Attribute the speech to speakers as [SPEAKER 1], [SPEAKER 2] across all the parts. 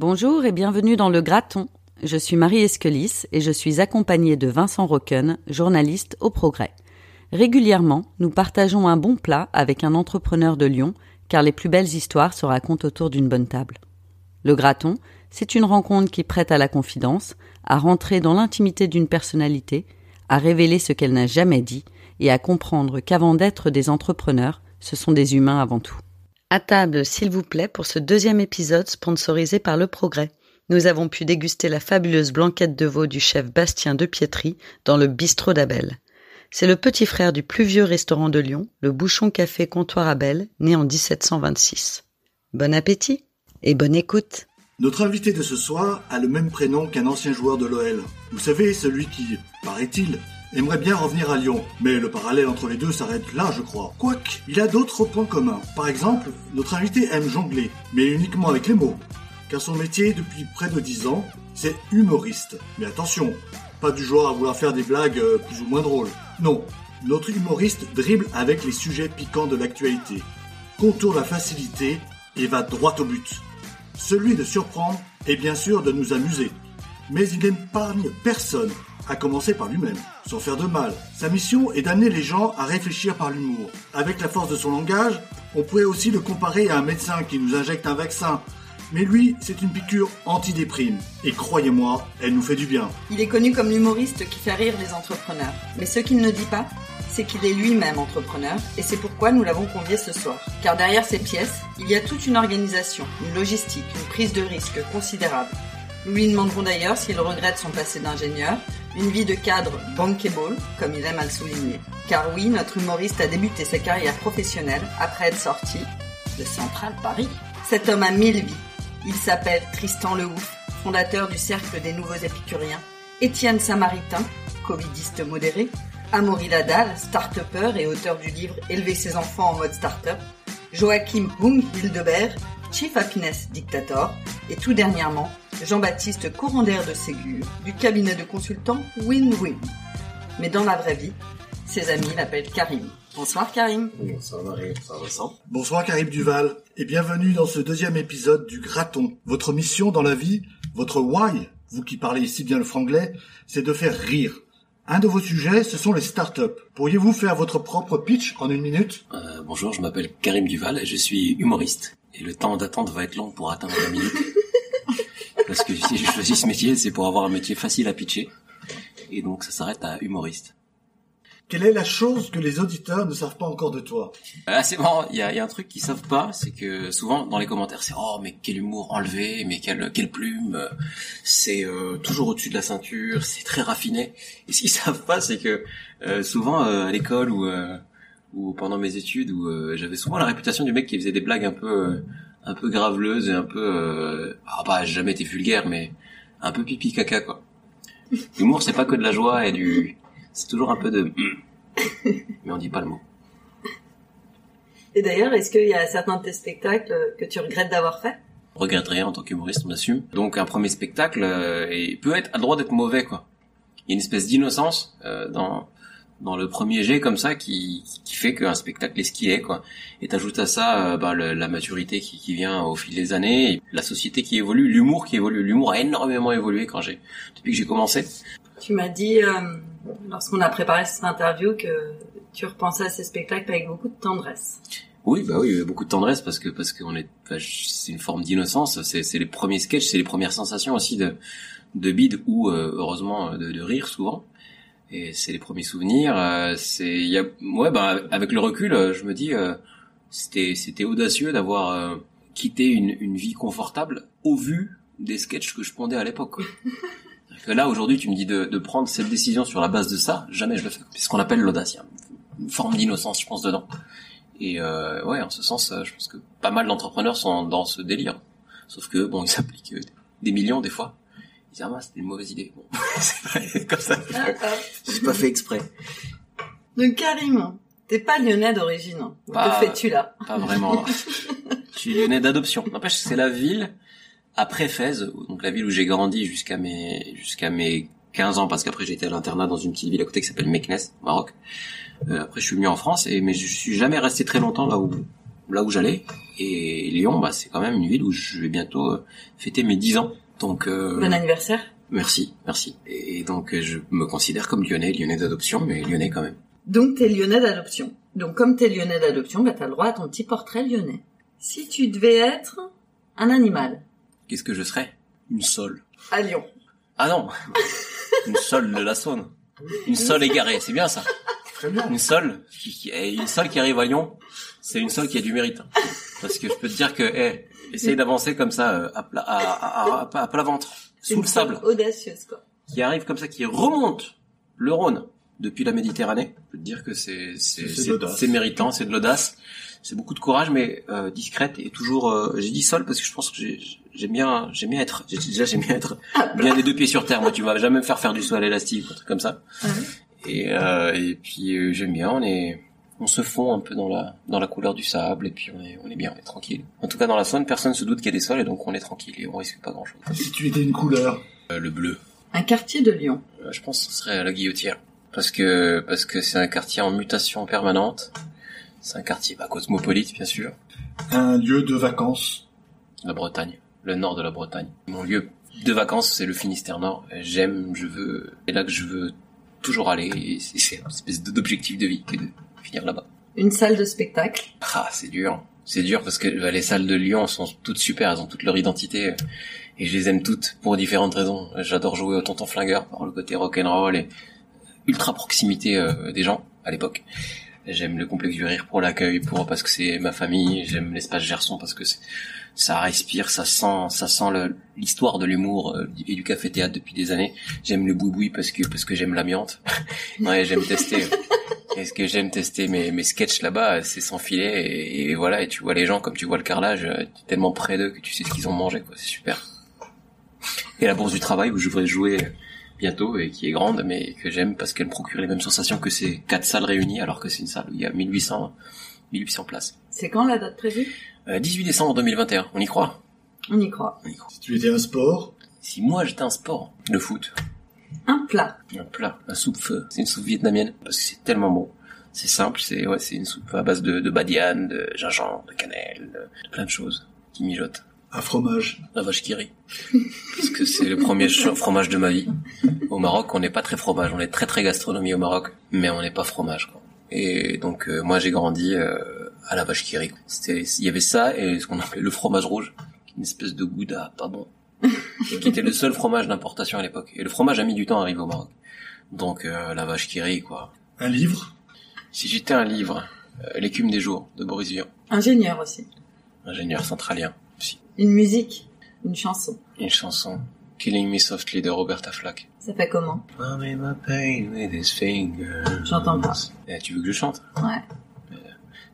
[SPEAKER 1] Bonjour et bienvenue dans Le Graton. Je suis Marie Esquelis et je suis accompagnée de Vincent Rocken, journaliste au Progrès. Régulièrement, nous partageons un bon plat avec un entrepreneur de Lyon, car les plus belles histoires se racontent autour d'une bonne table. Le Graton, c'est une rencontre qui prête à la confidence, à rentrer dans l'intimité d'une personnalité, à révéler ce qu'elle n'a jamais dit et à comprendre qu'avant d'être des entrepreneurs, ce sont des humains avant tout. À table, s'il vous plaît, pour ce deuxième épisode sponsorisé par Le Progrès. Nous avons pu déguster la fabuleuse blanquette de veau du chef Bastien de Pietri dans le bistrot d'Abel. C'est le petit frère du plus vieux restaurant de Lyon, le Bouchon Café Comptoir Abel, né en 1726. Bon appétit et bonne écoute.
[SPEAKER 2] Notre invité de ce soir a le même prénom qu'un ancien joueur de l'OL. Vous savez, celui qui, paraît-il, aimerait bien revenir à Lyon. Mais le parallèle entre les deux s'arrête là, je crois. Quoique, il a d'autres points communs. Par exemple, notre invité aime jongler, mais uniquement avec les mots. Car son métier, depuis près de dix ans, c'est humoriste. Mais attention, pas du genre à vouloir faire des blagues euh, plus ou moins drôles. Non, notre humoriste dribble avec les sujets piquants de l'actualité, contourne la facilité et va droit au but. Celui de surprendre et bien sûr de nous amuser. Mais il n'épargne personne, à commencer par lui-même, sans faire de mal. Sa mission est d'amener les gens à réfléchir par l'humour. Avec la force de son langage, on pourrait aussi le comparer à un médecin qui nous injecte un vaccin. Mais lui, c'est une piqûre antidéprime. Et croyez-moi, elle nous fait du bien.
[SPEAKER 3] Il est connu comme l'humoriste qui fait rire les entrepreneurs. Mais ce qu'il ne dit pas, c'est qu'il est lui-même entrepreneur et c'est pourquoi nous l'avons convié ce soir. Car derrière ces pièces, il y a toute une organisation, une logistique, une prise de risque considérable. Nous lui demanderons d'ailleurs s'il regrette son passé d'ingénieur, une vie de cadre bankable, comme il aime à le souligner. Car oui, notre humoriste a débuté sa carrière professionnelle après être sorti de Central Paris. Cet homme a mille vies. Il s'appelle Tristan Lehouf, fondateur du Cercle des Nouveaux Épicuriens, Étienne Samaritain, covidiste modéré, Amaury Ladal, start-upper et auteur du livre Élever ses enfants en mode start-up, Joachim Hung Hildebert, Chief Happiness Dictator, et tout dernièrement, Jean-Baptiste Courander de Ségur, du cabinet de consultants Win-Win. Mais dans la vraie vie, ses amis l'appellent Karim. Bonsoir Karim.
[SPEAKER 4] Bonsoir Marie, bonsoir Vincent.
[SPEAKER 2] Bonsoir Karim Duval, et bienvenue dans ce deuxième épisode du Graton. Votre mission dans la vie, votre why, vous qui parlez si bien le franglais, c'est de faire rire. Un de vos sujets, ce sont les startups. Pourriez-vous faire votre propre pitch en une minute?
[SPEAKER 4] Euh, bonjour, je m'appelle Karim Duval et je suis humoriste. Et le temps d'attente va être long pour atteindre la minute. Parce que si j'ai choisi ce métier, c'est pour avoir un métier facile à pitcher. Et donc ça s'arrête à humoriste.
[SPEAKER 2] Quelle est la chose que les auditeurs ne savent pas encore de toi?
[SPEAKER 4] Ah, c'est marrant, il y a, il y a un truc qu'ils savent pas, c'est que souvent dans les commentaires c'est oh mais quel humour enlevé, mais quelle quelle plume, c'est euh, toujours au-dessus de la ceinture, c'est très raffiné. Et ce qu'ils savent pas, c'est que euh, souvent euh, à l'école ou euh, ou pendant mes études où euh, j'avais souvent la réputation du mec qui faisait des blagues un peu euh, un peu graveleuses et un peu euh, ah bah j'ai jamais été vulgaire mais un peu pipi caca quoi. L'humour c'est pas que de la joie et du c'est toujours un peu de mais on dit pas le mot.
[SPEAKER 3] Et d'ailleurs, est-ce qu'il y a certains de tes spectacles que tu regrettes d'avoir fait?
[SPEAKER 4] On regrette rien en tant qu'humoriste, on assume. Donc un premier spectacle euh, et peut être a le droit d'être mauvais quoi. Il y a une espèce d'innocence euh, dans dans le premier jet comme ça qui qui fait qu'un spectacle est ce qu'il est quoi. Et t'ajoutes à ça euh, bah, le- la maturité qui, qui vient au fil des années, et la société qui évolue, l'humour qui évolue. L'humour a énormément évolué quand j'ai depuis que j'ai commencé.
[SPEAKER 3] Tu m'as dit, euh, lorsqu'on a préparé cette interview, que tu repensais à ces spectacles avec beaucoup de tendresse.
[SPEAKER 4] Oui, bah oui, beaucoup de tendresse parce que parce qu'on est, je- c'est une forme d'innocence. C'est c'est les premiers sketchs, c'est les premières sensations aussi de de bide ou euh, heureusement de, de rire souvent. Et c'est les premiers souvenirs. euh, c'est y a ouais bah avec le recul, euh, je me dis euh, c'était c'était audacieux d'avoir euh, quitté une une vie confortable au vu des sketchs que je pondais à l'époque. que là aujourd'hui, tu me dis de de prendre cette décision sur la base de ça, jamais je le fais. C'est ce qu'on appelle l'audace. Il une forme d'innocence, je pense dedans. Et euh, ouais, en ce sens, euh, je pense que pas mal d'entrepreneurs sont dans ce délire. Sauf que bon, ils s'appliquent des millions des fois. Ah c'était une mauvaise idée. Bon, c'est vrai, comme ça. J'ai pas fait exprès.
[SPEAKER 3] Donc Karim, t'es pas lyonnais d'origine.
[SPEAKER 4] Pas-
[SPEAKER 3] Que fais-tu là?
[SPEAKER 4] Pas vraiment. je suis lyonnais d'adoption. N'empêche, c'est la ville après Fès, donc la ville où j'ai grandi jusqu'à mes jusqu'à mes 15 ans, parce qu'après j'ai été à l'internat dans une petite ville à côté qui s'appelle Meknès, au Maroc. Euh, après, je suis venu en France, et mais je suis jamais resté très longtemps là où là où j'allais. Et Lyon, bah, c'est quand même une ville où je vais bientôt euh, fêter mes 10 ans. Donc, euh,
[SPEAKER 5] Bon anniversaire.
[SPEAKER 4] merci, merci. Et donc, je me considère comme lyonnais, lyonnais d'adoption, mais lyonnais quand même.
[SPEAKER 5] Donc t'es lyonnais d'adoption. Donc comme t'es lyonnais d'adoption, bah t'as le droit à ton petit portrait lyonnais. Si tu devais être un animal
[SPEAKER 4] Qu'est-ce que je serais? Une sole.
[SPEAKER 5] à Lyon,
[SPEAKER 4] Ah non Une sole de la Saône. Une sole égarée, c'est bien ça.
[SPEAKER 2] Très bien.
[SPEAKER 4] Une sole qui, eh, une sole qui arrive à Lyon, c'est une sole qui a du mérite. Parce que je peux te dire que, eh, essaye d'avancer comme ça, euh, à plat, à, à, à- à plat ventre, sous le sable,
[SPEAKER 5] audacieuse quoi.
[SPEAKER 4] qui arrive comme ça, qui remonte le Rhône depuis la Méditerranée. Je peux te dire que c'est c'est méritant, c'est de l'audace, c'est beaucoup de courage, mais euh, discrète et toujours. euh, j'ai dit sol parce que je pense que j'ai- j'aime bien, j'aime bien être. j'ai- Déjà, j'aime bien être bien les deux pieds sur terre. Moi, tu vas jamais me faire faire du saut à l'élastique, ou un truc comme ça.
[SPEAKER 5] Ouais.
[SPEAKER 4] Et euh, et puis euh, j'aime bien. On est on se fond un peu dans la dans la couleur du sable et puis on est on est bien, on est tranquille. En tout cas, dans la Saône, personne se doute qu'il y a des sols et donc on est tranquille et on risque pas grand chose.
[SPEAKER 2] Si tu étais une couleur,
[SPEAKER 4] le bleu.
[SPEAKER 5] Un quartier de Lyon.
[SPEAKER 4] Euh, Je pense que ce serait la Guillotière. Parce que parce que c'est un quartier en mutation permanente. C'est un quartier bah, cosmopolite, bien sûr.
[SPEAKER 2] un lieu de vacances,
[SPEAKER 4] La Bretagne, le nord de la Bretagne. Mon lieu de vacances, c'est le Finistère Nord. J'aime, je veux, c'est là que je veux toujours aller. Et c'est c'est une espèce d'objectif de vie que de finir là-bas.
[SPEAKER 5] Une salle de spectacle.
[SPEAKER 4] Ah, c'est dur. C'est dur parce que bah, les salles de Lyon sont toutes super, elles ont toute leur identité. euh, Et je les aime toutes pour différentes raisons. J'adore jouer au tonton flingueur par le côté rock'n'roll et ultra proximité euh, des gens à l'époque. J'aime le complexe du rire pour l'accueil, pour parce que c'est ma famille. J'aime l'espace Gerson parce que ça respire, ça sent, ça sent l'histoire de l'humour euh, et du café théâtre depuis des années. J'aime le boui-boui parce que parce que j'aime l'amiante. ouais, j'aime tester. Est-ce que j'aime tester mes, mes sketchs là-bas, c'est sans filet et, et voilà, et tu vois les gens comme tu vois le carrelage, euh, t'es tellement près d'eux que tu sais ce qu'ils ont mangé, quoi, c'est super. Et la bourse du travail où je voudrais jouer bientôt et qui est grande, mais que j'aime parce qu'elle me procure les mêmes sensations que ces quatre salles réunies, alors que c'est une salle où il y a 1800, 1800 places.
[SPEAKER 5] C'est quand la date prévue?
[SPEAKER 4] Euh, 18 décembre 2021, on y croit?
[SPEAKER 5] On y croit.
[SPEAKER 4] On y croit.
[SPEAKER 2] si tu étais un sport,
[SPEAKER 4] Si moi j'étais un sport, le foot,
[SPEAKER 5] Un plat.
[SPEAKER 4] un plat, la soupe feu, c'est une soupe vietnamienne parce que c'est tellement bon. C'est simple, c'est ouais, c'est une soupe à base de, de badiane, de gingembre, de cannelle, de, de plein de choses qui mijotent.
[SPEAKER 2] un fromage,
[SPEAKER 4] La vache qui rit. Parce que c'est le premier fromage de ma vie. Au Maroc, on n'est pas très fromage, on est très très gastronomie au Maroc, mais on n'est pas fromage. Quoi. Et donc euh, moi j'ai grandi euh, à la vache qui rit. C'était, il y avait ça et ce qu'on appelait le fromage rouge, une espèce de gouda pas bon, qui était le seul fromage d'importation à l'époque. Et le fromage a mis du temps à arriver au Maroc. Donc euh, la vache qui rit quoi.
[SPEAKER 2] un livre,
[SPEAKER 4] Si j'étais un livre, euh, l'écume des jours de Boris Vian,
[SPEAKER 5] Ingénieur aussi.
[SPEAKER 4] ingénieur centralien aussi.
[SPEAKER 5] Une musique. Une chanson.
[SPEAKER 4] Une chanson Killing Me Softly de Roberta Flack.
[SPEAKER 5] Ça fait comment? J'entends pas.
[SPEAKER 4] Eh, tu veux que je chante?
[SPEAKER 5] Ouais.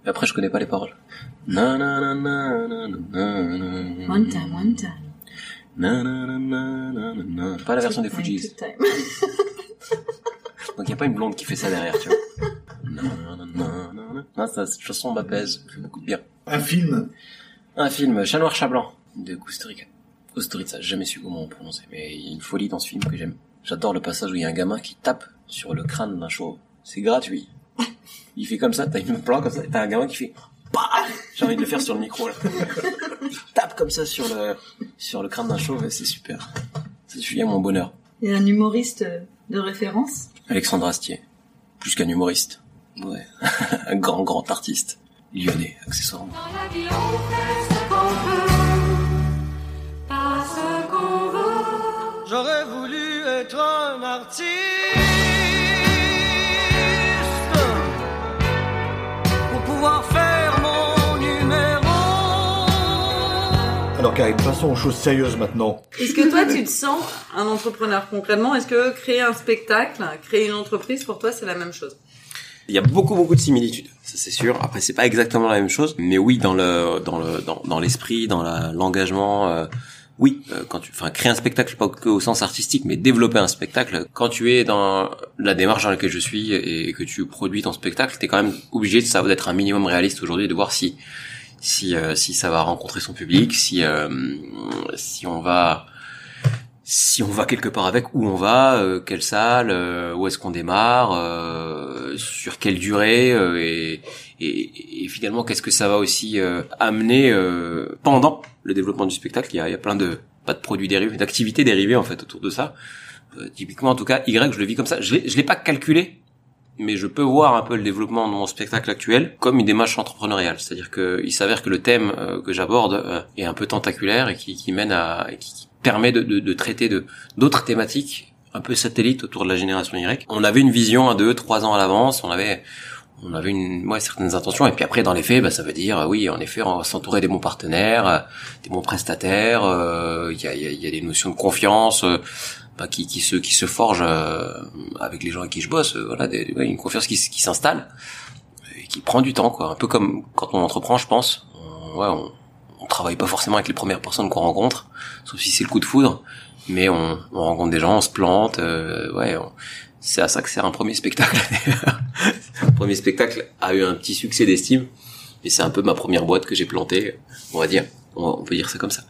[SPEAKER 4] Et Après, je connais pas les paroles. Na na na na na na na.
[SPEAKER 5] One time, one time.
[SPEAKER 4] Na na na na na na na. Pas la version des Fujis. Donc y a pas une blonde qui fait ça derrière, tu vois. Na na na na na na. Non, ça, cette chanson m'apaise, fait beaucoup de bien.
[SPEAKER 2] un film,
[SPEAKER 4] Un film, Chat noir, chat blanc, de Kusturica. Kusturica, j'ai jamais su comment on prononçait, mais il y a une folie dans ce film que j'aime. J'adore le passage où il y a un gamin qui tape sur le crâne d'un chauve. C'est gratuit. Il fait comme ça, t'as une plan comme ça, t'as un gamin qui fait J'ai envie de le faire sur le micro, là. Il tape comme ça sur le, sur le crâne d'un chauve, et c'est super. Ça suffit à mon bonheur.
[SPEAKER 5] A un humoriste de référence?
[SPEAKER 4] Alexandre Astier. Plus qu'un humoriste. Ouais. un grand, grand artiste. Lyonnais, accessoirement.
[SPEAKER 6] Dans la vie, on fait ce qu'on veut, pas ce qu'on veut.
[SPEAKER 7] J'aurais voulu être un artiste
[SPEAKER 2] alors Karine, passons aux choses sérieuses maintenant.
[SPEAKER 5] Est-ce que toi, tu te sens un entrepreneur concrètement? Est-ce que créer un spectacle, créer une entreprise, pour toi, c'est la même chose?
[SPEAKER 4] Il y a beaucoup beaucoup de similitudes, ça c'est sûr. Après c'est pas exactement la même chose, mais oui dans le dans le dans, dans l'esprit, dans l'engagement. euh, oui, euh, quand tu, enfin, créer un spectacle pas que au sens artistique, mais développer un spectacle. Quand tu es dans la démarche dans laquelle je suis et que tu produis ton spectacle, t'es quand même obligé de ça d'être un minimum réaliste aujourd'hui, de voir si si euh, si ça va rencontrer son public, si euh, si on va si on va quelque part avec, où on va, euh, quelle salle, euh, où est-ce qu'on démarre, sur quelle durée, et, finalement qu'est-ce que ça va aussi amener pendant le développement du spectacle. Il y a, il y a plein de pas de produits dérivés, d'activités dérivées en fait autour de ça. Typiquement, en tout cas, Y, je le vis comme ça. Je l'ai, je l'ai pas calculé, mais je peux voir un peu le développement de mon spectacle actuel comme une démarche entrepreneuriale. C'est-à-dire que il s'avère que le thème euh, que j'aborde euh, est un peu tentaculaire et qui, qui mène à, qui, permet de, de, traiter de d'autres thématiques un peu satellites autour de la génération Y. On avait une vision à deux, trois ans à l'avance. On avait on avait une ouais, certaines intentions et puis après dans les faits bah, ça veut dire oui en effet on va s'entourer des bons partenaires euh, des bons prestataires il y, a, y, a, y a des notions de confiance bah, qui, qui se qui se forgent euh, avec les gens avec qui je bosse euh, voilà des, ouais, une confiance qui, qui s'installe et qui prend du temps quoi. Un peu comme quand on entreprend je pense. On, ouais on, on travaille pas forcément avec les premières personnes qu'on rencontre sauf si c'est le coup de foudre mais on, on rencontre des gens on se plante euh, ouais c'est à ça que sert un premier spectacle. Le premier spectacle a eu un petit succès d'estime et c'est un peu ma première boîte que j'ai plantée on va dire. On peut dire ça comme ça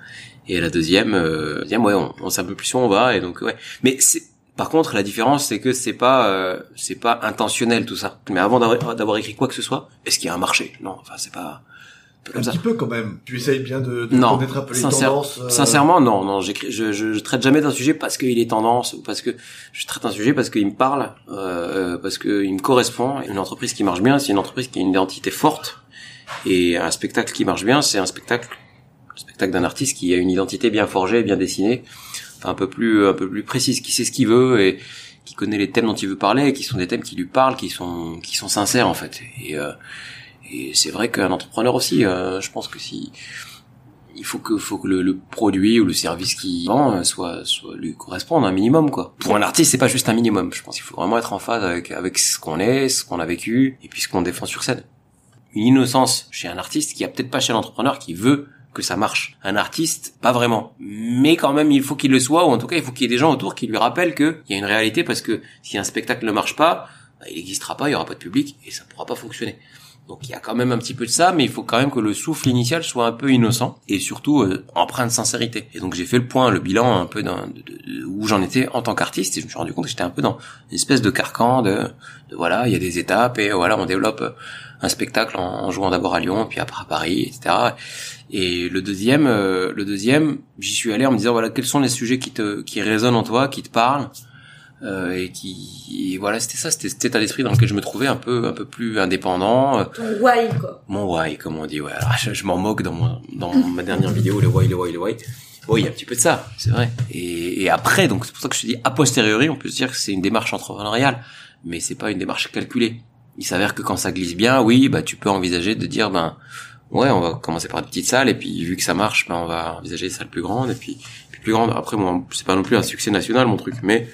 [SPEAKER 4] et la deuxième euh, deuxième ouais on, on sait un peu plus où on va et donc ouais mais c'est par contre la différence c'est que c'est pas euh, c'est pas intentionnel tout ça mais avant d'avoir écrit quoi que ce soit est-ce qu'il y a un marché? Non enfin c'est pas un peu
[SPEAKER 2] Un
[SPEAKER 4] comme ça
[SPEAKER 2] petit peu quand même. Tu essayes bien de, de
[SPEAKER 4] non,
[SPEAKER 2] connaître un peu les
[SPEAKER 4] sincère-
[SPEAKER 2] tendances. euh,
[SPEAKER 4] sincèrement, non, non. j'écris- Je, je, je traite jamais d'un sujet parce qu'il est tendance ou parce que je traite un sujet parce qu'il me parle, euh, parce qu'il me correspond. Une entreprise qui marche bien, c'est une entreprise qui a une identité forte. Et un spectacle qui marche bien, c'est un spectacle, le spectacle d'un artiste qui a une identité bien forgée, bien dessinée, enfin un peu plus, un peu plus précise, qui sait ce qu'il veut et qui connaît les thèmes dont il veut parler, et qui sont des thèmes qui lui parlent, qui sont, qui sont sincères en fait. Et, euh, et c'est vrai qu'un entrepreneur aussi, euh, je pense que si il faut que faut que le, le produit ou le service qu'il vend euh, soit soit lui corresponde un minimum quoi. Pour un artiste, c'est pas juste un minimum. Je pense qu'il faut vraiment être en phase avec avec ce qu'on est, ce qu'on a vécu et puis ce qu'on défend sur scène. Une innocence chez un artiste qui a peut-être pas chez l'entrepreneur qui veut que ça marche. Un artiste, pas vraiment. Mais quand même, il faut qu'il le soit, ou en tout cas, il faut qu'il y ait des gens autour qui lui rappellent qu'il y a une réalité, parce que si un spectacle ne marche pas, bah, il n'existera pas, il y aura pas de public, et ça pourra pas fonctionner. Donc il y a quand même un petit peu de ça, mais il faut quand même que le souffle initial soit un peu innocent et surtout euh, empreint de sincérité. Et donc j'ai fait le point, le bilan un peu d'un- de, de- de où j'en étais en tant qu'artiste et je me suis rendu compte que j'étais un peu dans une espèce de carcan de, voilà, il y a des étapes et voilà, on développe un spectacle en, en jouant d'abord à Lyon, puis après à Paris, etc. Et le deuxième, euh, le deuxième, j'y suis allé en me disant voilà quels sont les sujets qui te qui résonnent en toi, qui te parlent. euh, et qui et voilà c'était ça c'était cet état d'esprit dans lequel je me trouvais un peu un peu plus indépendant
[SPEAKER 3] Ton why, quoi.
[SPEAKER 4] mon why, comme on dit, ouais. Alors, je, je m'en moque dans, mon, dans ma dernière vidéo, le why, le why, le why. Oui, il y a un petit peu de ça, c'est vrai. Et, et après, donc c'est pour ça que je te dis, a posteriori, on peut se dire que c'est une démarche entrepreneuriale, mais c'est pas une démarche calculée. Il s'avère que quand ça glisse bien, oui, bah tu peux envisager de dire, ben ouais, on va commencer par une petite salle, et puis vu que ça marche, ben on va envisager des salles plus grandes, et puis, plus grandes. Après, moi, c'est pas non plus un succès national mon truc, mais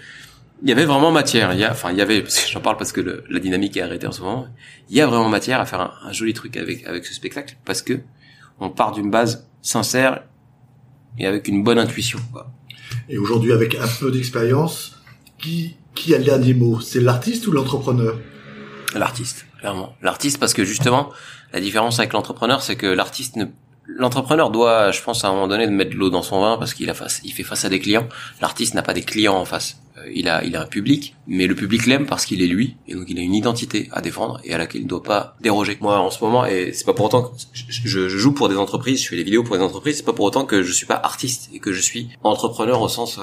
[SPEAKER 4] il y avait vraiment matière. Il y a, enfin, il y avait, j'en parle parce que le- la dynamique est arrêtée en ce moment. Il y a vraiment matière à faire un, joli truc avec avec ce spectacle parce que on part d'une base sincère et avec une bonne intuition.
[SPEAKER 2] Et aujourd'hui, avec un peu d'expérience, qui, qui a le dernier mot? C'est l'artiste ou l'entrepreneur?
[SPEAKER 4] L'artiste, clairement. L'artiste parce que justement, la différence avec l'entrepreneur, c'est que l'artiste ne L'entrepreneur doit, je pense, à un moment donné, de mettre de l'eau dans son vin parce qu'il a face, il fait face à des clients. L'artiste n'a pas des clients en face. Euh, il a, il a un public, mais le public l'aime parce qu'il est lui, et donc il a une identité à défendre et à laquelle il ne doit pas déroger. Moi, en ce moment, et c'est pas pour autant que je, je- joue pour des entreprises, je fais des vidéos pour des entreprises, c'est pas pour autant que je suis pas artiste et que je suis entrepreneur au sens, euh,